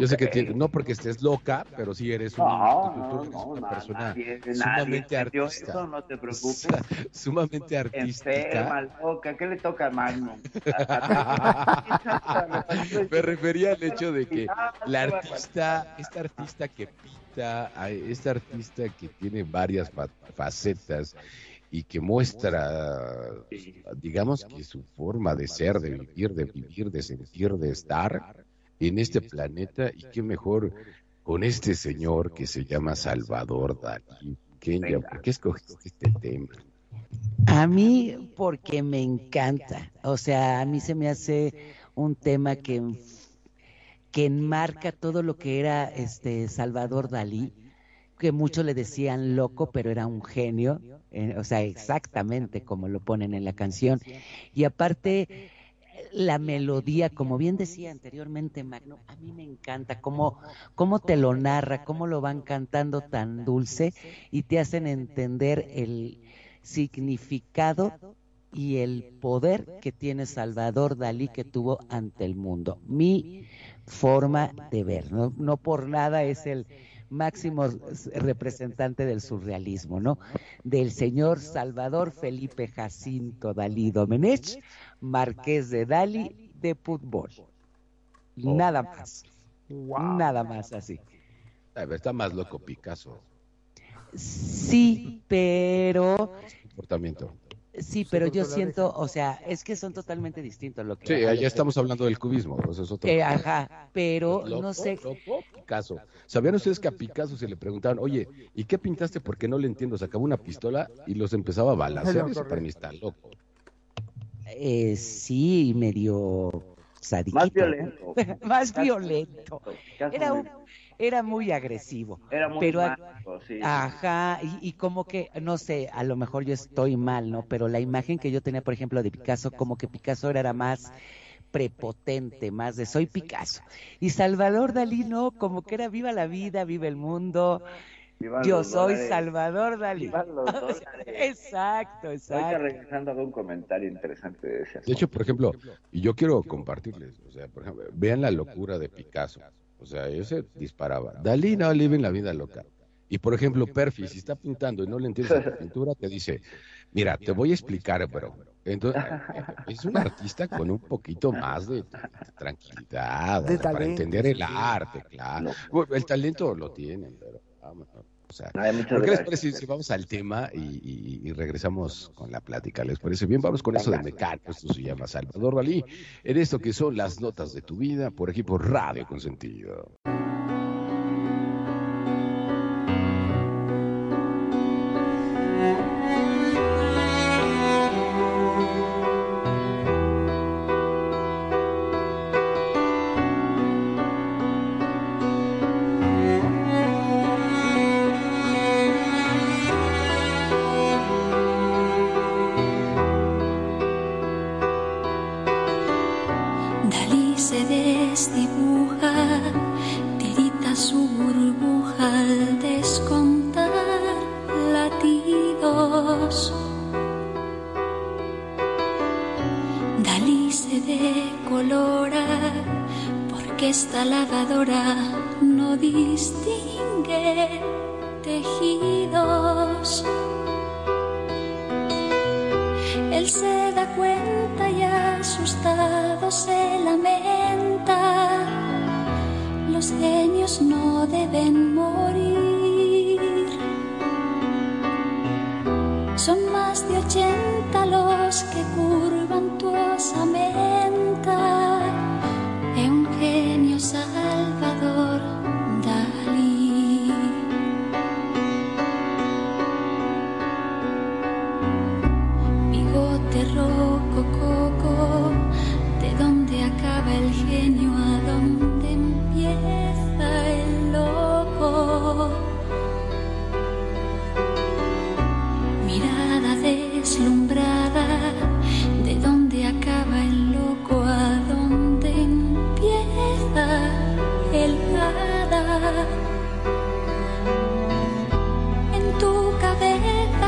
Yo sé que tiene, no porque estés loca, pero sí eres, un, No, tú- no, tú eres no, una na- persona nadie, nadie sumamente entendió artista. eso, no te preocupes. sumamente Enferma, artística. loca, ¿qué le toca a Magnum? Me refería al hecho de que la artista, esta artista que pinta, esta artista que tiene varias fa- facetas y que muestra, digamos que su forma de ser, de vivir, de vivir, de sentir, de estar en este planeta y qué mejor con este señor que se llama Salvador Dalí. Kenia, ¿por qué escogiste este tema? A mí porque me encanta, o sea, a mí se me hace un tema que, que enmarca todo lo que era este Salvador Dalí, que muchos le decían loco, pero era un genio, eh, o sea, exactamente como lo ponen en la canción. Y aparte, la melodía, como bien decía anteriormente Magno, a mí me encanta cómo, cómo te lo narra, cómo lo van cantando tan dulce y te hacen entender el significado y el poder que tiene Salvador Dalí que tuvo ante el mundo. Mi forma de ver, no, no por nada es el máximo representante del surrealismo, ¿no? Del señor Salvador Felipe Jacinto Dalí Domenech, marqués de Dalí de fútbol. Nada más. Nada más así. A ver, está más loco Picasso. Sí, pero Comportamiento. sí, pero yo siento, o sea, es que son totalmente distintos lo que Sí, ya estamos hablando del cubismo, eso es otro. Eh, ajá, pero Loco, no sé, loco, Picasso. ¿Sabían ustedes que a Picasso se le preguntaban, oye, ¿y qué pintaste? Porque no le entiendo. Sacaba una pistola y los empezaba a balasear. Lo Eso para mí está loco. Eh, sí, medio sadiquito. Más violento. más violento. Era, un, era muy agresivo. Era muy pero, sí. Ajá, y, y, como que, no sé, a lo mejor yo estoy mal, ¿no? Pero la imagen que yo tenía, por ejemplo, de Picasso, como que Picasso era más prepotente, más de soy Picasso. Y Salvador Dalí no, como que era viva la vida, viva el mundo. Yo soy dólares. Salvador Dalí. Exacto, exacto. regresando a un comentario interesante de ese De hecho, por ejemplo, y yo quiero compartirles, o sea, por ejemplo, vean la locura de Picasso. O sea, ese disparaba. Dalí no vive en la vida loca. Y por ejemplo, Perfi, si está pintando y no le entiendes la pintura, te dice, mira, te voy a explicar, bro. Entonces, es un artista con un poquito más de tranquilidad, De para entender el arte, claro. El talento lo tienen, pero o sea, Ay, muchas ¿por qué les parece si vamos al tema y, y- y regresamos con la plática? ¿Les parece bien? Vamos con eso de Mecano, esto se llama Salvador Dalí, en esto que son las notas de tu vida, por aquí por Radio Consentido.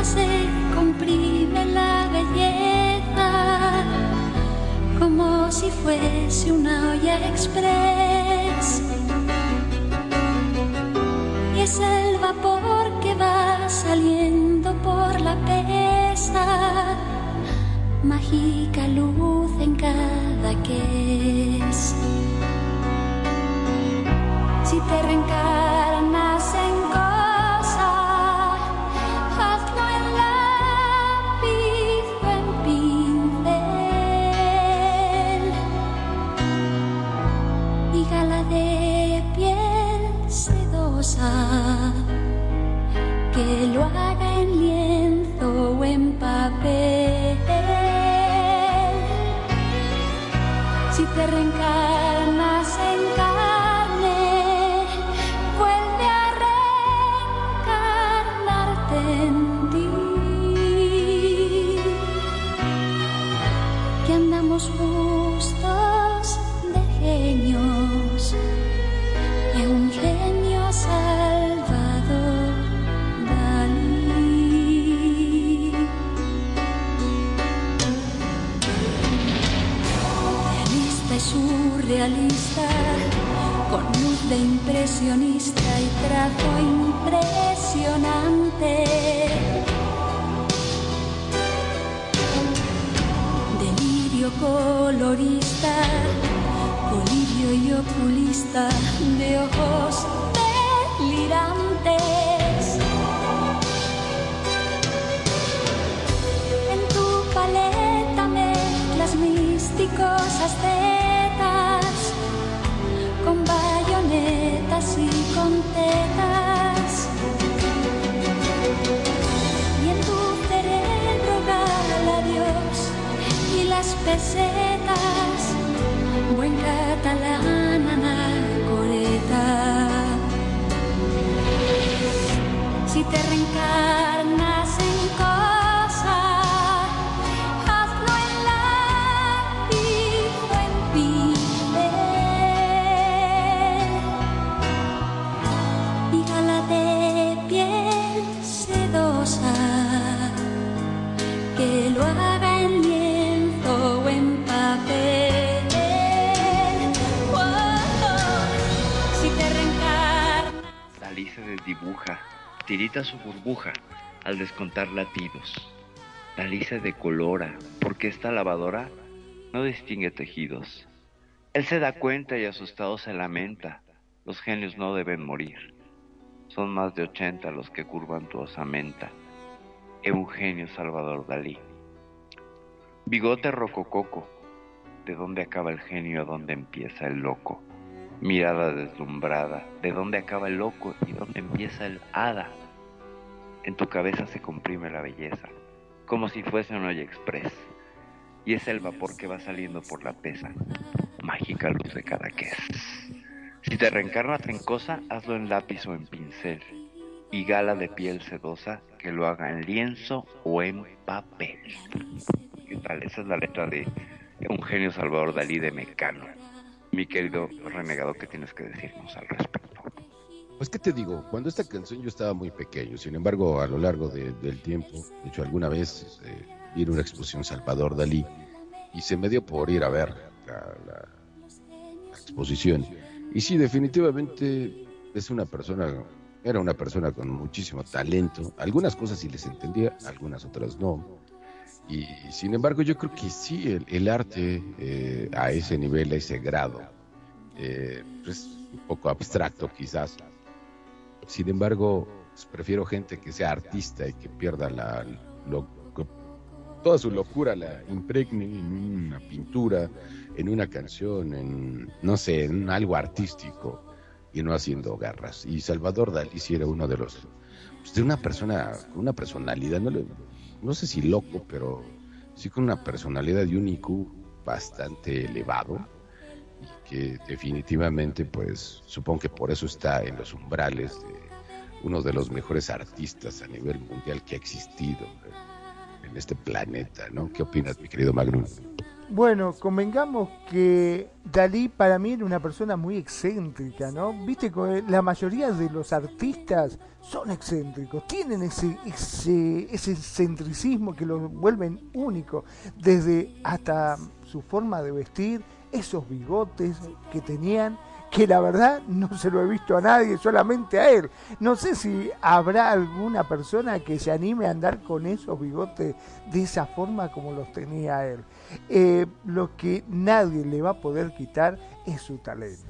Se comprime la belleza como si fuese una olla express. Y es el vapor que va saliendo por la pesa, mágica luz en cada que es. Si te reencarnas y trazo impresionante. Delirio colorista, colirio y oculista de ojos delirantes. En tu paleta mezclas místicos ascetas tirita su burbuja al descontar latidos. Dalí se decolora porque esta lavadora no distingue tejidos. Él se da cuenta y asustado se lamenta. Los genios no deben morir. Son más de ochenta los que curvan tu osamenta. Eugenio Salvador Dalí. Bigote rocococo. ¿De dónde acaba el genio a dónde empieza el loco? Mirada deslumbrada. ¿De dónde acaba el loco y dónde empieza el hada? En tu cabeza se comprime la belleza, como si fuese un olla express. Y es el vapor que va saliendo por la pesa. Mágica luz de Cadaqués. Si te reencarnas en cosa, hazlo en lápiz o en pincel. Y gala de piel sedosa, que lo haga en lienzo o en papel. ¿Qué tal? Esa es la letra de Eugenio Salvador Dalí de Mecano. Mi querido renegado, ¿qué tienes que decirnos al respecto? Pues, ¿qué te digo? Cuando esta canción yo estaba muy pequeño, sin embargo, a lo largo de- del tiempo, de hecho, alguna vez eh, vi en una exposición Salvador Dalí y se me dio por ir a ver la, la- la exposición. Y sí, definitivamente es una persona, era una persona con muchísimo talento. Algunas cosas sí les entendía, algunas otras no. Y sin embargo, yo creo que sí, el, el arte eh, a ese nivel, a ese grado, eh, es un poco abstracto quizás. Sin embargo, pues, prefiero gente que sea artista y que pierda la, lo- toda su locura, la impregne en una pintura, en una canción, en, no sé, en algo artístico y no haciendo garras. Y Salvador Dalí sí era uno de los, pues, de una persona, una personalidad, no, le- no sé si loco, pero sí con una personalidad y un IQ bastante elevado y que definitivamente, pues, supongo que por eso está en los umbrales de uno de los mejores artistas a nivel mundial que ha existido en este planeta, ¿no? ¿Qué opinas, mi querido Magnum? Bueno, convengamos que Dalí para mí era una persona muy excéntrica, ¿no? Viste que la mayoría de los artistas son excéntricos, tienen ese, ese, ese excentricismo que los vuelven único, desde hasta su forma de vestir, esos bigotes que tenían, que la verdad no se lo he visto a nadie, solamente a él. No sé si habrá alguna persona que se anime a andar con esos bigotes de esa forma como los tenía él. Eh, lo que nadie le va a poder quitar es su talento.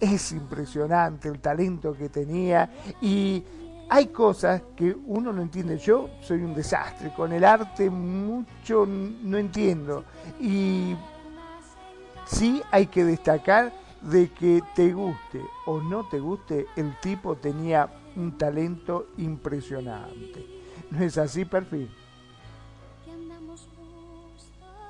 Es impresionante el talento que tenía y hay cosas que uno no entiende. Yo soy un desastre, con el arte mucho no entiendo. Y sí hay que destacar de que te guste o no te guste, el tipo tenía un talento impresionante. ¿No es así, Perfil?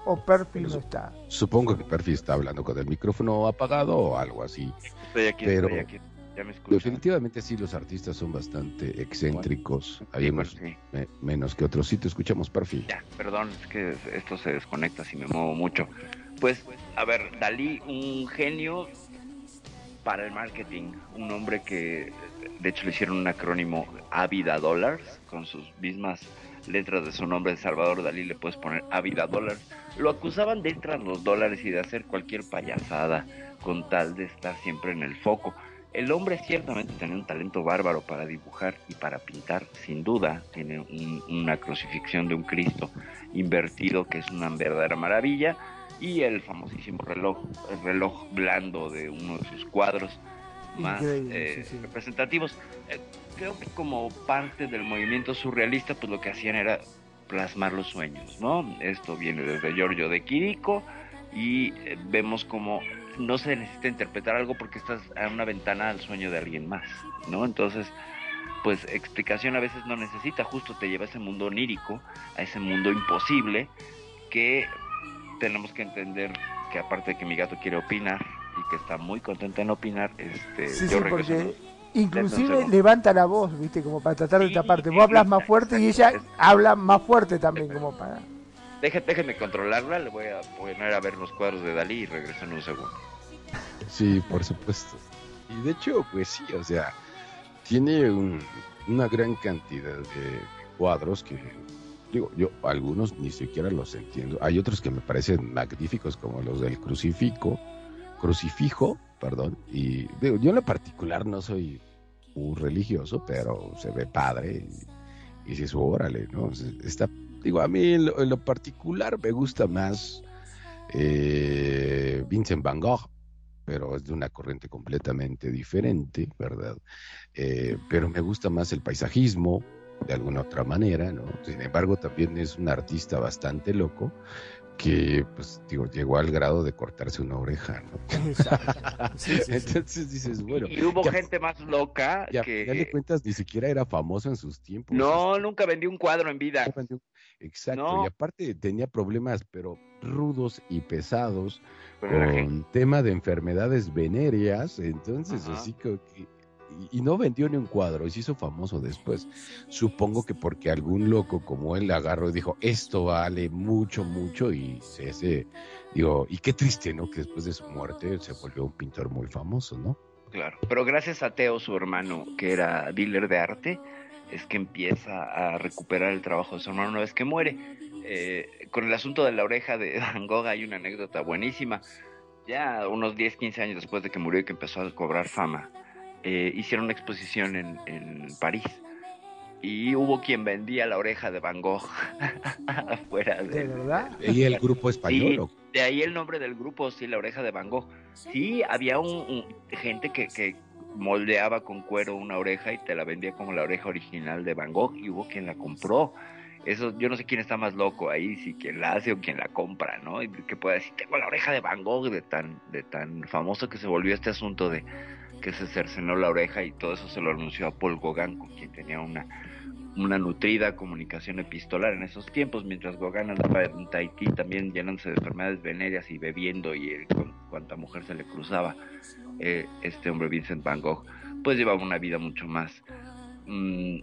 ¿O Perfil no está? Supongo que Perfi está hablando con el micrófono apagado o algo así. Estoy aquí, Pero estoy aquí. Ya me escucho. definitivamente sí, los artistas son bastante excéntricos. Hay sí. me- menos que otros. Sí, te escuchamos, Perfi. Ya, perdón, es que esto se desconecta si me muevo mucho. Pues, a ver, Dalí, un genio para el marketing, un hombre que de hecho le hicieron un acrónimo Avida Dollars, con sus mismas letras de su nombre de Salvador Dalí le puedes poner Avida Dollars. Lo acusaban de entrar los dólares y de hacer cualquier payasada con tal de estar siempre en el foco. El hombre ciertamente tenía un talento bárbaro para dibujar y para pintar, sin duda. Tiene un- una crucifixión de un Cristo invertido que es una verdadera maravilla. Y el famosísimo reloj, el reloj blando de uno de sus cuadros más eh, sí, sí. representativos. Eh, creo que como parte del movimiento surrealista, pues lo que hacían era plasmar los sueños, ¿no? Esto viene desde Giorgio de Quirico y eh, vemos como no se necesita interpretar algo porque estás a una ventana al sueño de alguien más, ¿no? Entonces, pues explicación a veces no necesita, justo te lleva a ese mundo onírico, a ese mundo imposible que tenemos que entender que aparte de que mi gato quiere opinar y que está muy contento en opinar, este, Sí, yo sí, regreso porque inclusive Entonces, levanta la voz, ¿viste? Como para tratar de Sí, taparte. Vos hablas más fuerte y ella habla más fuerte también, como para... Deje- déjenme controlarla, le voy a poner a ver los cuadros de Dalí y regreso en un segundo. Sí, por supuesto. Y de hecho, pues sí, o sea, tiene un- una gran cantidad de cuadros que digo, yo algunos ni siquiera los entiendo. Hay otros que me parecen magníficos, como los del crucifijo, crucifijo, perdón. Y digo, yo en lo particular no soy muy religioso, pero se ve padre y, y dices, órale, ¿no? Está, digo, a mí en lo, en lo particular me gusta más eh, Vincent Van Gogh, pero es de una corriente completamente diferente, ¿verdad? Eh, pero me gusta más el paisajismo, de alguna otra manera, ¿no? Sin embargo, también es un artista bastante loco que, pues, digo, llegó al grado de cortarse una oreja, ¿no? Sí, sí, sí. Entonces dices, bueno, Y hubo ya- gente más loca ya, que... ya le cuentas, ni siquiera era famoso en sus tiempos. No, nunca vendí un cuadro en vida. Exacto, No. y aparte tenía problemas, pero rudos y pesados, Con tema de enfermedades venéreas, entonces Ajá. así que, y, no vendió ni un cuadro y se hizo famoso después. Supongo que porque algún loco como él agarró y dijo, esto vale mucho, mucho, y se ese, digo, y qué triste, ¿no? Que después de su muerte se volvió un pintor muy famoso, ¿no? Claro, pero gracias a Teo, su hermano, que era dealer de arte, es que empieza a recuperar el trabajo de su hermano una vez que muere. Eh, con el asunto de la oreja de Van Gogh hay una anécdota buenísima. Ya unos 10, 15 años después de que murió y que empezó a cobrar fama, eh, hicieron una exposición en, en París. Y hubo quien vendía la oreja de Van Gogh afuera de, ¿De verdad? Y el grupo español, Sí, ¿o? de ahí el nombre del grupo, sí, la oreja de Van Gogh. Sí, había un, un- gente que, que moldeaba con cuero una oreja y te la vendía como la oreja original de Van Gogh y hubo quien la compró. Eso, yo no sé quién está más loco ahí, si quien la hace o quien la compra, ¿no? Y que pueda decir, tengo la oreja de Van Gogh, de tan, de tan famoso que se volvió este asunto de que se cercenó la oreja y todo eso se lo anunció a Paul Gauguin, con quien tenía una, una nutrida comunicación epistolar en esos tiempos, mientras Gauguin andaba en Tahití también llenándose de enfermedades venéreas y bebiendo y con cuanta mujer se le cruzaba, eh, este hombre Vincent Van Gogh, pues llevaba una vida mucho más mm,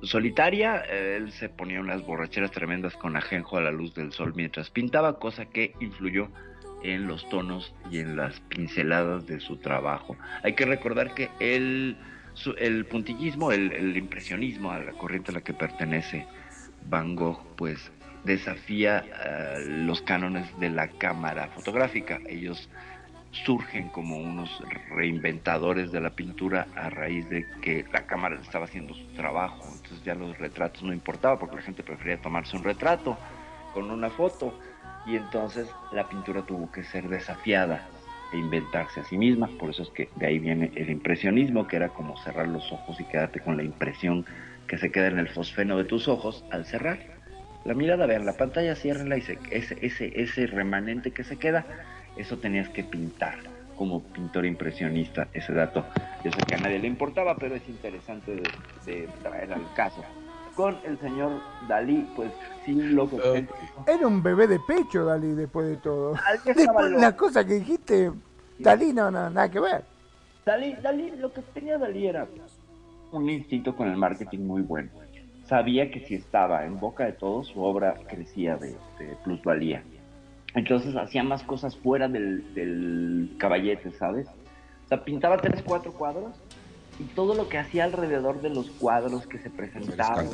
solitaria, él se ponía unas borracheras tremendas con ajenjo a la luz del sol mientras pintaba, cosa que influyó en los tonos y en las pinceladas de su trabajo. Hay que recordar que su- el puntillismo, el, impresionismo, a la corriente a la que pertenece Van Gogh, pues desafía eh, los cánones de la cámara fotográfica. Ellos surgen como unos reinventadores de la pintura a raíz de que la cámara estaba haciendo su trabajo. Entonces ya los retratos no importaba porque la gente prefería tomarse un retrato con una foto y entonces la pintura tuvo que ser desafiada e inventarse a sí misma. Por eso es que de ahí viene el impresionismo, que era como cerrar los ojos y quedarte con la impresión que se queda en el fosfeno de tus ojos al cerrar la mirada. Vean, la pantalla ciérrenla y se- ese, ese, ese remanente que se queda, eso tenías que pintar como pintor impresionista, ese dato. Yo sé que a nadie le importaba, pero es interesante de traer al caso. Con el señor Dalí, pues sí, loco. Era un bebé de pecho, Dalí, después de todo. Después, la cosa que dijiste, Dalí no, no, nada que ver. Dalí, Dalí, lo que tenía Dalí era un instinto con el marketing muy bueno. Sabía que si estaba en boca de todos, su obra crecía de, de plusvalía. Entonces hacía más cosas fuera del, del caballete, ¿sabes? O sea, pintaba tres, cuatro cuadros y todo lo que hacía alrededor de los cuadros que se presentaban,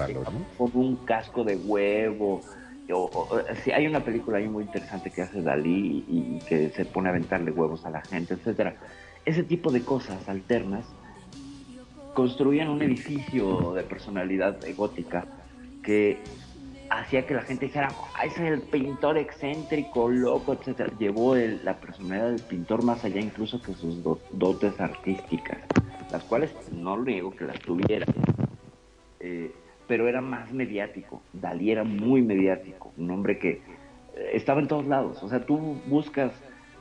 con un casco de huevo. O, o- o- sí, hay una película ahí muy interesante que hace Dalí y, y que se pone a aventarle huevos a la gente, etcétera. Ese tipo de cosas alternas construían un edificio de personalidad gótica que hacía que la gente dijera, "Ah, ese es el pintor excéntrico, loco, etcétera. Llevó el- la personalidad del pintor más allá incluso que sus do- dotes artísticas, las cuales no niego que las tuviera, eh, pero era más mediático. Dalí era muy mediático, un hombre que eh, estaba en todos lados. O sea, tú buscas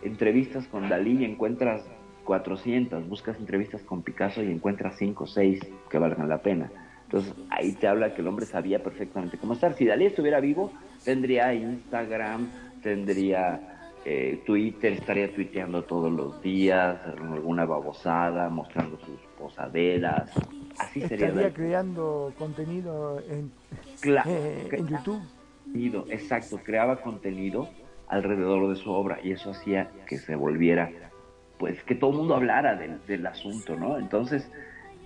entrevistas con Dalí y encuentras 400, buscas entrevistas con Picasso y encuentras 5 o 6 que valgan la pena. Entonces ahí te habla que el hombre sabía perfectamente cómo estar. Si Dalí estuviera vivo, tendría Instagram, tendría eh, Twitter, estaría tuiteando todos los días, alguna babosada, mostrando sus posaderas. Así sería Estaría creando contenido en, Claro. eh, en YouTube. exacto, creaba contenido alrededor de su obra y eso hacía que se volviera, pues que todo el mundo hablara del, del asunto, ¿no? Entonces,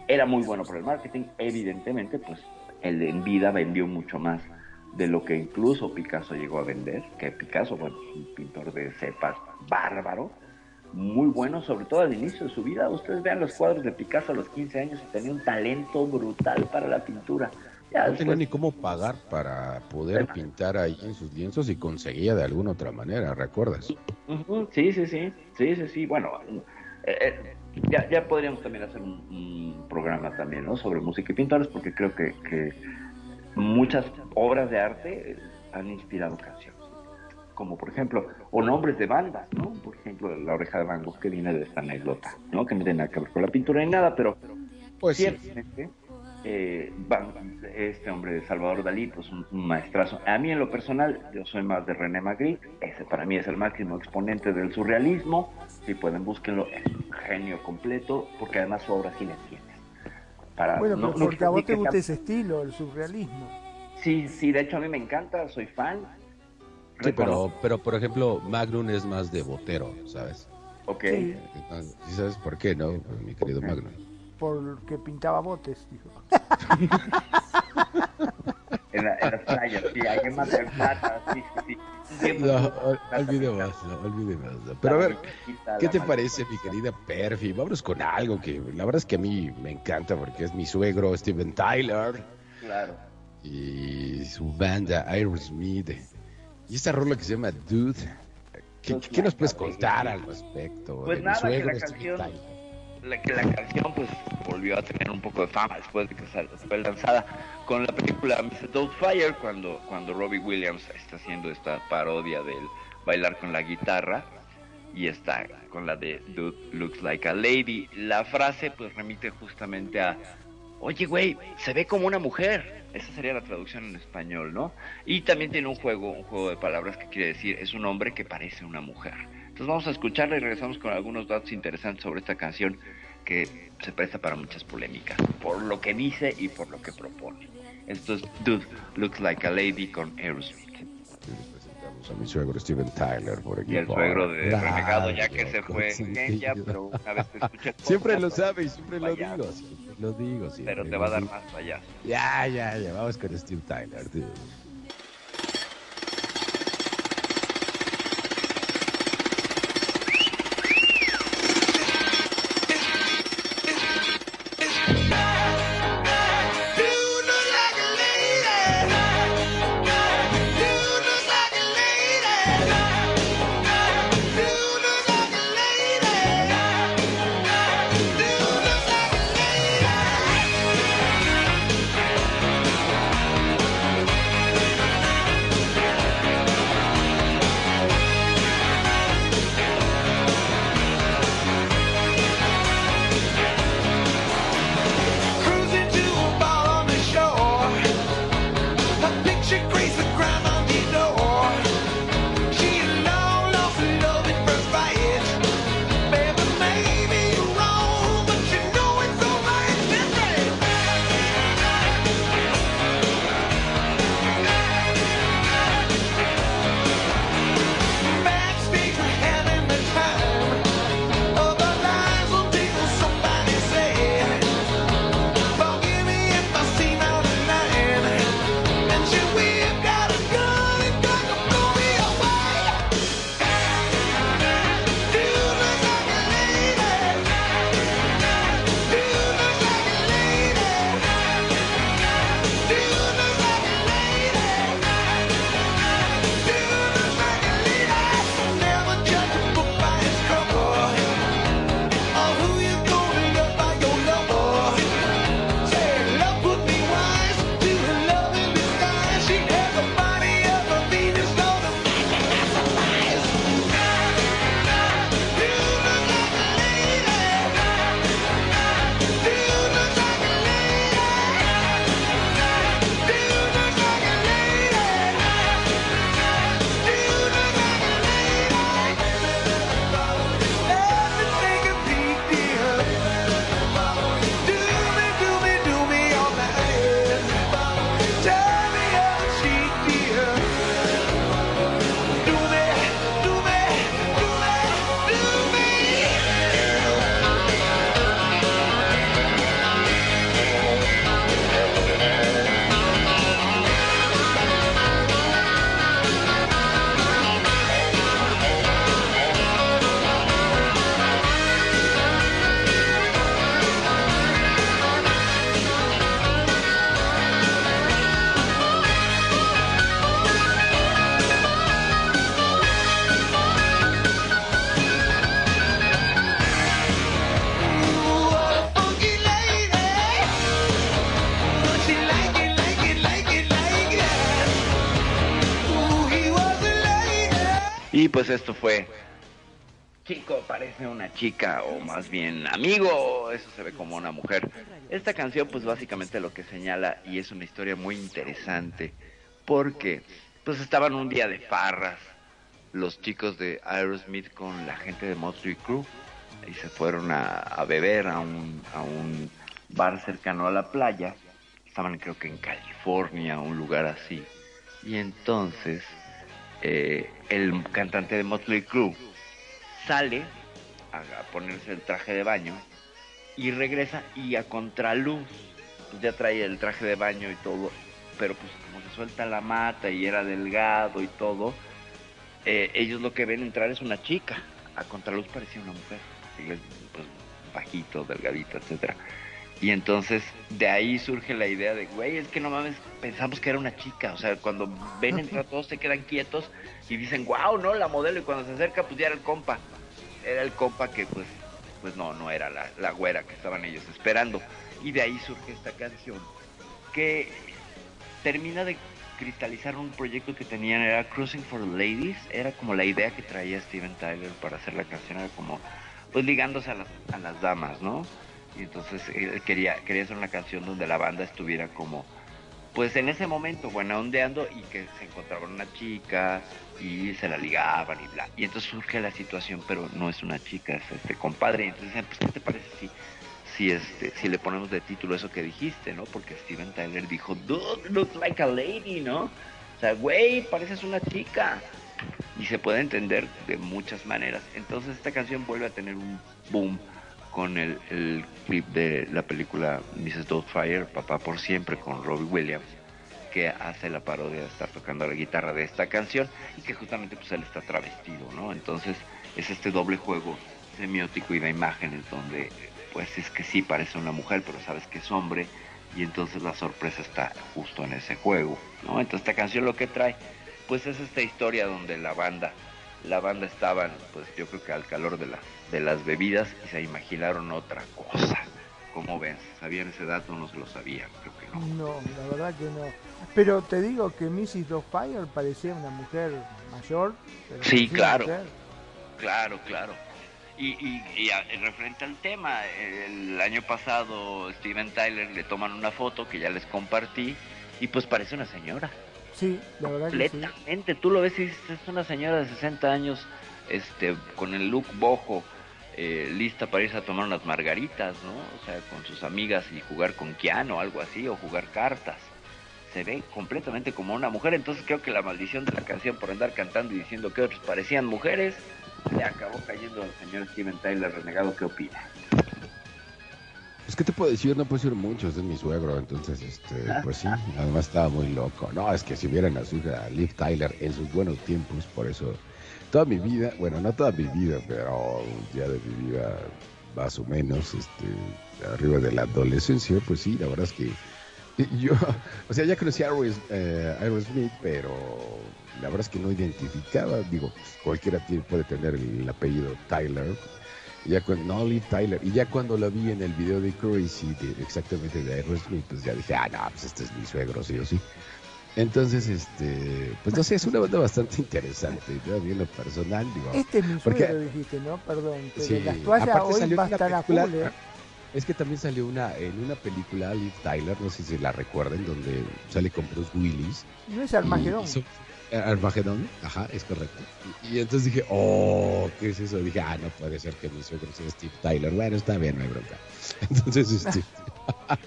era muy bueno para el marketing, evidentemente, pues él en vida vendió mucho más de lo que incluso Picasso llegó a vender, que Picasso, bueno, es un pintor de cepas bárbaro, muy bueno, sobre todo al inicio de su vida. Ustedes vean los cuadros de Picasso a los 15 años y tenía un talento brutal para la pintura. Ya No después- tenía ni cómo pagar para poder pintar ahí en sus lienzos y conseguía de alguna otra manera, ¿recuerdas? Sí, sí, sí, sí, sí, sí. Bueno, eh, eh, ya, ya podríamos también hacer un, un programa también, ¿no? Sobre música y pintores, porque creo que, que muchas obras de arte han inspirado canciones. Como por ejemplo, o nombres de bandas, ¿no? Por ejemplo, La Oreja de Van Gogh, que viene de esta anécdota, ¿no? Que no tiene nada que ver con la pintura ni nada, pero Pues sí. ciertamente eh, Van- este hombre Salvador Dalí, pues un, un maestrazo. A mí en lo personal, yo soy más de René Magritte, ese para mí es el máximo exponente del surrealismo, si pueden búsquenlo, es un genio completo, porque además su obra sí la entiendes. Para, Bueno, no- pero no porque a vos te gusta ese estilo, el surrealismo. Sí, sí, de hecho a mí me encanta, soy fan. Sí, pero, pero por ejemplo, Magnum es más de botero, ¿sabes? Ok. Sí, ¿Sí sabes por qué, no, mi querido Magnum? porque pintaba botes, dijo. En, la- en las playas, sí, hay que más plata, sí, sí, sí. No, me ol- gusta olvidemos, plata, no, olvidemos. no. Pero a ver, ¿qué te parece, mi querida Perfi? Vámonos con algo que la verdad es que a mí me encanta porque es mi suegro, Steven Tyler, Claro. y su banda Aerosmith. Y esta rola que se llama Dude. ¿Qué, qué nos puedes contar al respecto? Pues de nada, que la canción- la que la canción pues volvió a tener un poco de fama después de que sal- fue lanzada con la película Mr. Doubtfire cuando cuando Robbie Williams está haciendo esta parodia del bailar con la guitarra y está con la de Dude looks like a lady la frase pues remite justamente a oye güey se ve como una mujer esa sería la traducción en español no y también tiene un juego un juego de palabras que quiere decir es un hombre que parece una mujer entonces vamos a escucharla y regresamos con algunos datos interesantes sobre esta canción que se presta para muchas polémicas, por lo que dice y por lo que propone. Esto es Dude Looks Like a Lady con Aerosmith. A mi suegro Steven Tyler por aquí. Y el suegro de Renegado, ya que se fue. Kenya, pero una vez te escucha el Siempre lo sabe y siempre lo digo, siempre lo digo. siempre Pero te va a dar más payaso. Ya, ya, ya, vamos con Steve Tyler. dude. Pues esto fue chico parece una chica o más bien amigo, eso se ve como una mujer. Esta canción pues básicamente lo que señala y es una historia muy interesante porque pues estaban un día de farras los chicos de Aerosmith con la gente de Motley Crue y se fueron a, beber a un, a un bar cercano a la playa. Estaban creo que en California, un lugar así. Y entonces eh, el cantante de Motley Crue sale a, ponerse el traje de baño y regresa y a contraluz pues ya trae el traje de baño y todo, pero pues como se suelta la mata y era delgado y todo, eh, ellos lo que ven entrar es una chica, a contraluz parecía una mujer, pues bajito, delgadito, etcétera. Y entonces de ahí surge la idea de, güey, es que no mames, pensamos que era una chica. O sea, cuando ven entrar todos se quedan quietos y dicen, wow, no, la modelo. Y cuando se acerca, pues ya era el compa. Era el compa que pues, pues no, no era la, la güera que estaban ellos esperando. Y de ahí surge esta canción que termina de cristalizar un proyecto que tenían, era Cruising for Ladies. Era como la idea que traía Steven Tyler para hacer la canción, era como, pues ligándose a las, a las damas, ¿no? Y entonces él quería, quería hacer una canción donde la banda estuviera como, pues en ese momento, buena ondeando y que se encontraban una chica y se la ligaban y bla. Y entonces surge la situación, pero no es una chica, es este compadre. Y entonces, pues, ¿qué te parece si, si, este, si le ponemos de título eso que dijiste, no? Porque Steven Tyler dijo, dude, looks like a lady, ¿no? O sea, güey, pareces una chica. Y se puede entender de muchas maneras. Entonces esta canción vuelve a tener un boom con el, clip de la película Mrs. Doubtfire, Papá por Siempre, con Robbie Williams, que hace la parodia de estar tocando la guitarra de esta canción y que justamente pues él está travestido, ¿no? Entonces es este doble juego semiótico y de imágenes donde pues es que sí parece una mujer, pero sabes que es hombre y entonces la sorpresa está justo en ese juego, ¿no? Entonces esta canción lo que trae pues es esta historia donde la banda la banda estaban, pues yo creo que al calor de, la, de las bebidas y se imaginaron otra cosa. ¿Cómo ven? ¿Sabían ese dato? No se lo sabían, creo que no. No, la verdad que no. Pero te digo que Mrs. Fire parecía una mujer mayor. Pero sí, claro. mujer. Claro, claro. Y, y, y a- en referente al tema, el año pasado Steven Tyler le toman una foto que ya les compartí y pues parece una señora. Sí, la verdad que sí. completamente. Tú lo ves y dices, es una señora de 60 años, este, con el look bojo, eh, lista para irse a tomar unas margaritas, ¿no? O sea, con sus amigas y jugar con Keanu o algo así, o jugar cartas. Se ve completamente como una mujer, entonces creo que la maldición de la canción por andar cantando y diciendo que otros parecían mujeres, le acabó cayendo al señor Steven Tyler renegado. ¿Qué opina? Pues, ¿qué te puedo decir? No puedo decir mucho, es mi suegro, entonces, este, pues sí, además estaba muy loco. No, es que si vieran a su hija, Liv Tyler, en sus buenos tiempos, por eso, toda mi vida, bueno, no toda mi vida, pero ya de mi vida, más o menos, este, arriba de la adolescencia, pues sí, la verdad es que yo, o sea, ya conocí a Aeros- eh, Aerosmith, pero la verdad es que no identificaba, digo, cualquiera tiene- puede tener el apellido Tyler, ya cuando, no, Liv Tyler, y ya cuando la vi en el video de Crazy, de- exactamente de Aerosmith, pues ya dije, ah, no, pues este es mi suegro, sí o sí. Entonces, este, pues no sé, es una banda bastante interesante, yo a mí en lo personal, digo, Este es mi Porque- suegro, dijiste, ¿no? Perdón. Pero Sí, las toallas aparte hoy salió va a una estar a película- full, ¿eh? Es que también salió una en una película Liv Tyler, no sé si la recuerden, donde sale con Bruce Willis. No es Armagedón. hizo- eh, Armagedón, ajá, es correcto. Y, y entonces dije, oh, ¿qué es eso? Dije, ah, no puede ser que mi suegro sea Steve Tyler. Bueno, está bien, no hay bronca. Entonces, este,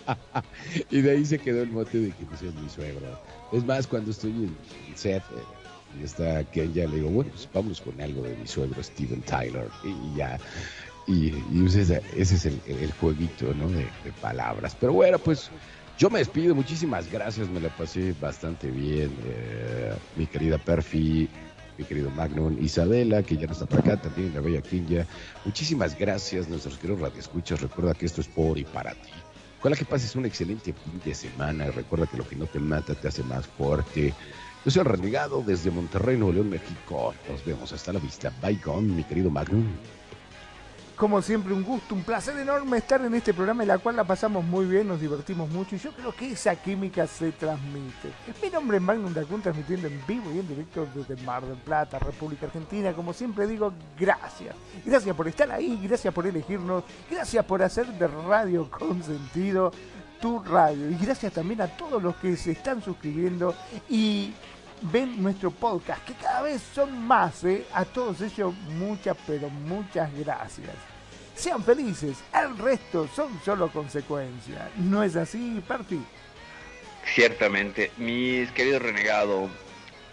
y de ahí se quedó el mote de que pues, es mi suegro. Es más, cuando estoy en, en set eh, y está Kenya, le digo, bueno, pues vamos con algo de mi suegro Steven Tyler. Y, ya, y, y ese, es- el, el jueguito, ¿no? De, de palabras. Pero bueno, pues yo me despido, muchísimas gracias, me la pasé bastante bien, eh, mi querida Perfi, mi querido Magnum, Isabela, que ya no está por acá, también la bella Kinja. Muchísimas gracias, nuestros queridos radioescuchas. Recuerda que esto es por y para ti. Ojalá que pases un excelente fin de semana. Recuerda que lo que no te mata te hace más fuerte. Yo soy el renegado desde Monterrey, Nuevo León, México. Nos vemos hasta la vista. Bye, con mi querido Magnum. Como siempre, un gusto, un placer enorme estar en este programa en la cual la pasamos muy bien, nos divertimos mucho y yo creo que esa química se transmite. Mi nombre es Magnum Dacun, transmitiendo en vivo y en directo desde Mar del Plata, República Argentina. Como siempre digo, gracias. Gracias por estar ahí, gracias por elegirnos, gracias por hacer de Radio con sentido tu radio y gracias también a todos los que se están suscribiendo y ven nuestro podcast, que cada vez son más, ¿eh? A todos ellos muchas, pero muchas gracias. Sean felices, el resto son solo consecuencias. ¿No es así, Perfi? Ciertamente, mis queridos renegado,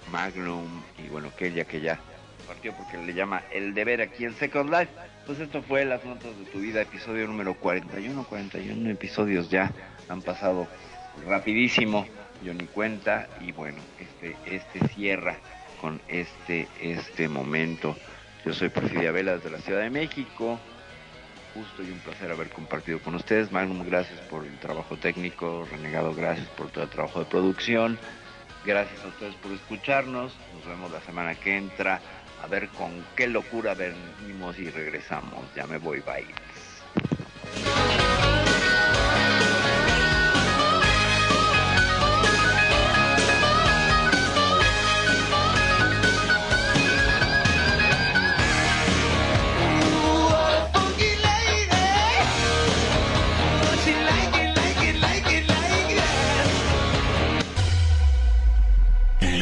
Magnum y bueno, ya que ya partió porque le llama El Deber aquí en Second Life. Pues esto fue Las Notas de tu Vida, episodio número 41, 41 episodios ya han pasado rapidísimo yo ni cuenta y bueno, este, este cierra con este, este momento. Yo soy Perfidia Velas de la Ciudad de México. Justo y un placer haber compartido con ustedes. Magnum, gracias por el trabajo técnico. Renegado, gracias por todo el trabajo de producción. Gracias a ustedes por escucharnos. Nos vemos la semana que entra. A ver con qué locura venimos y regresamos. Ya me voy, bye.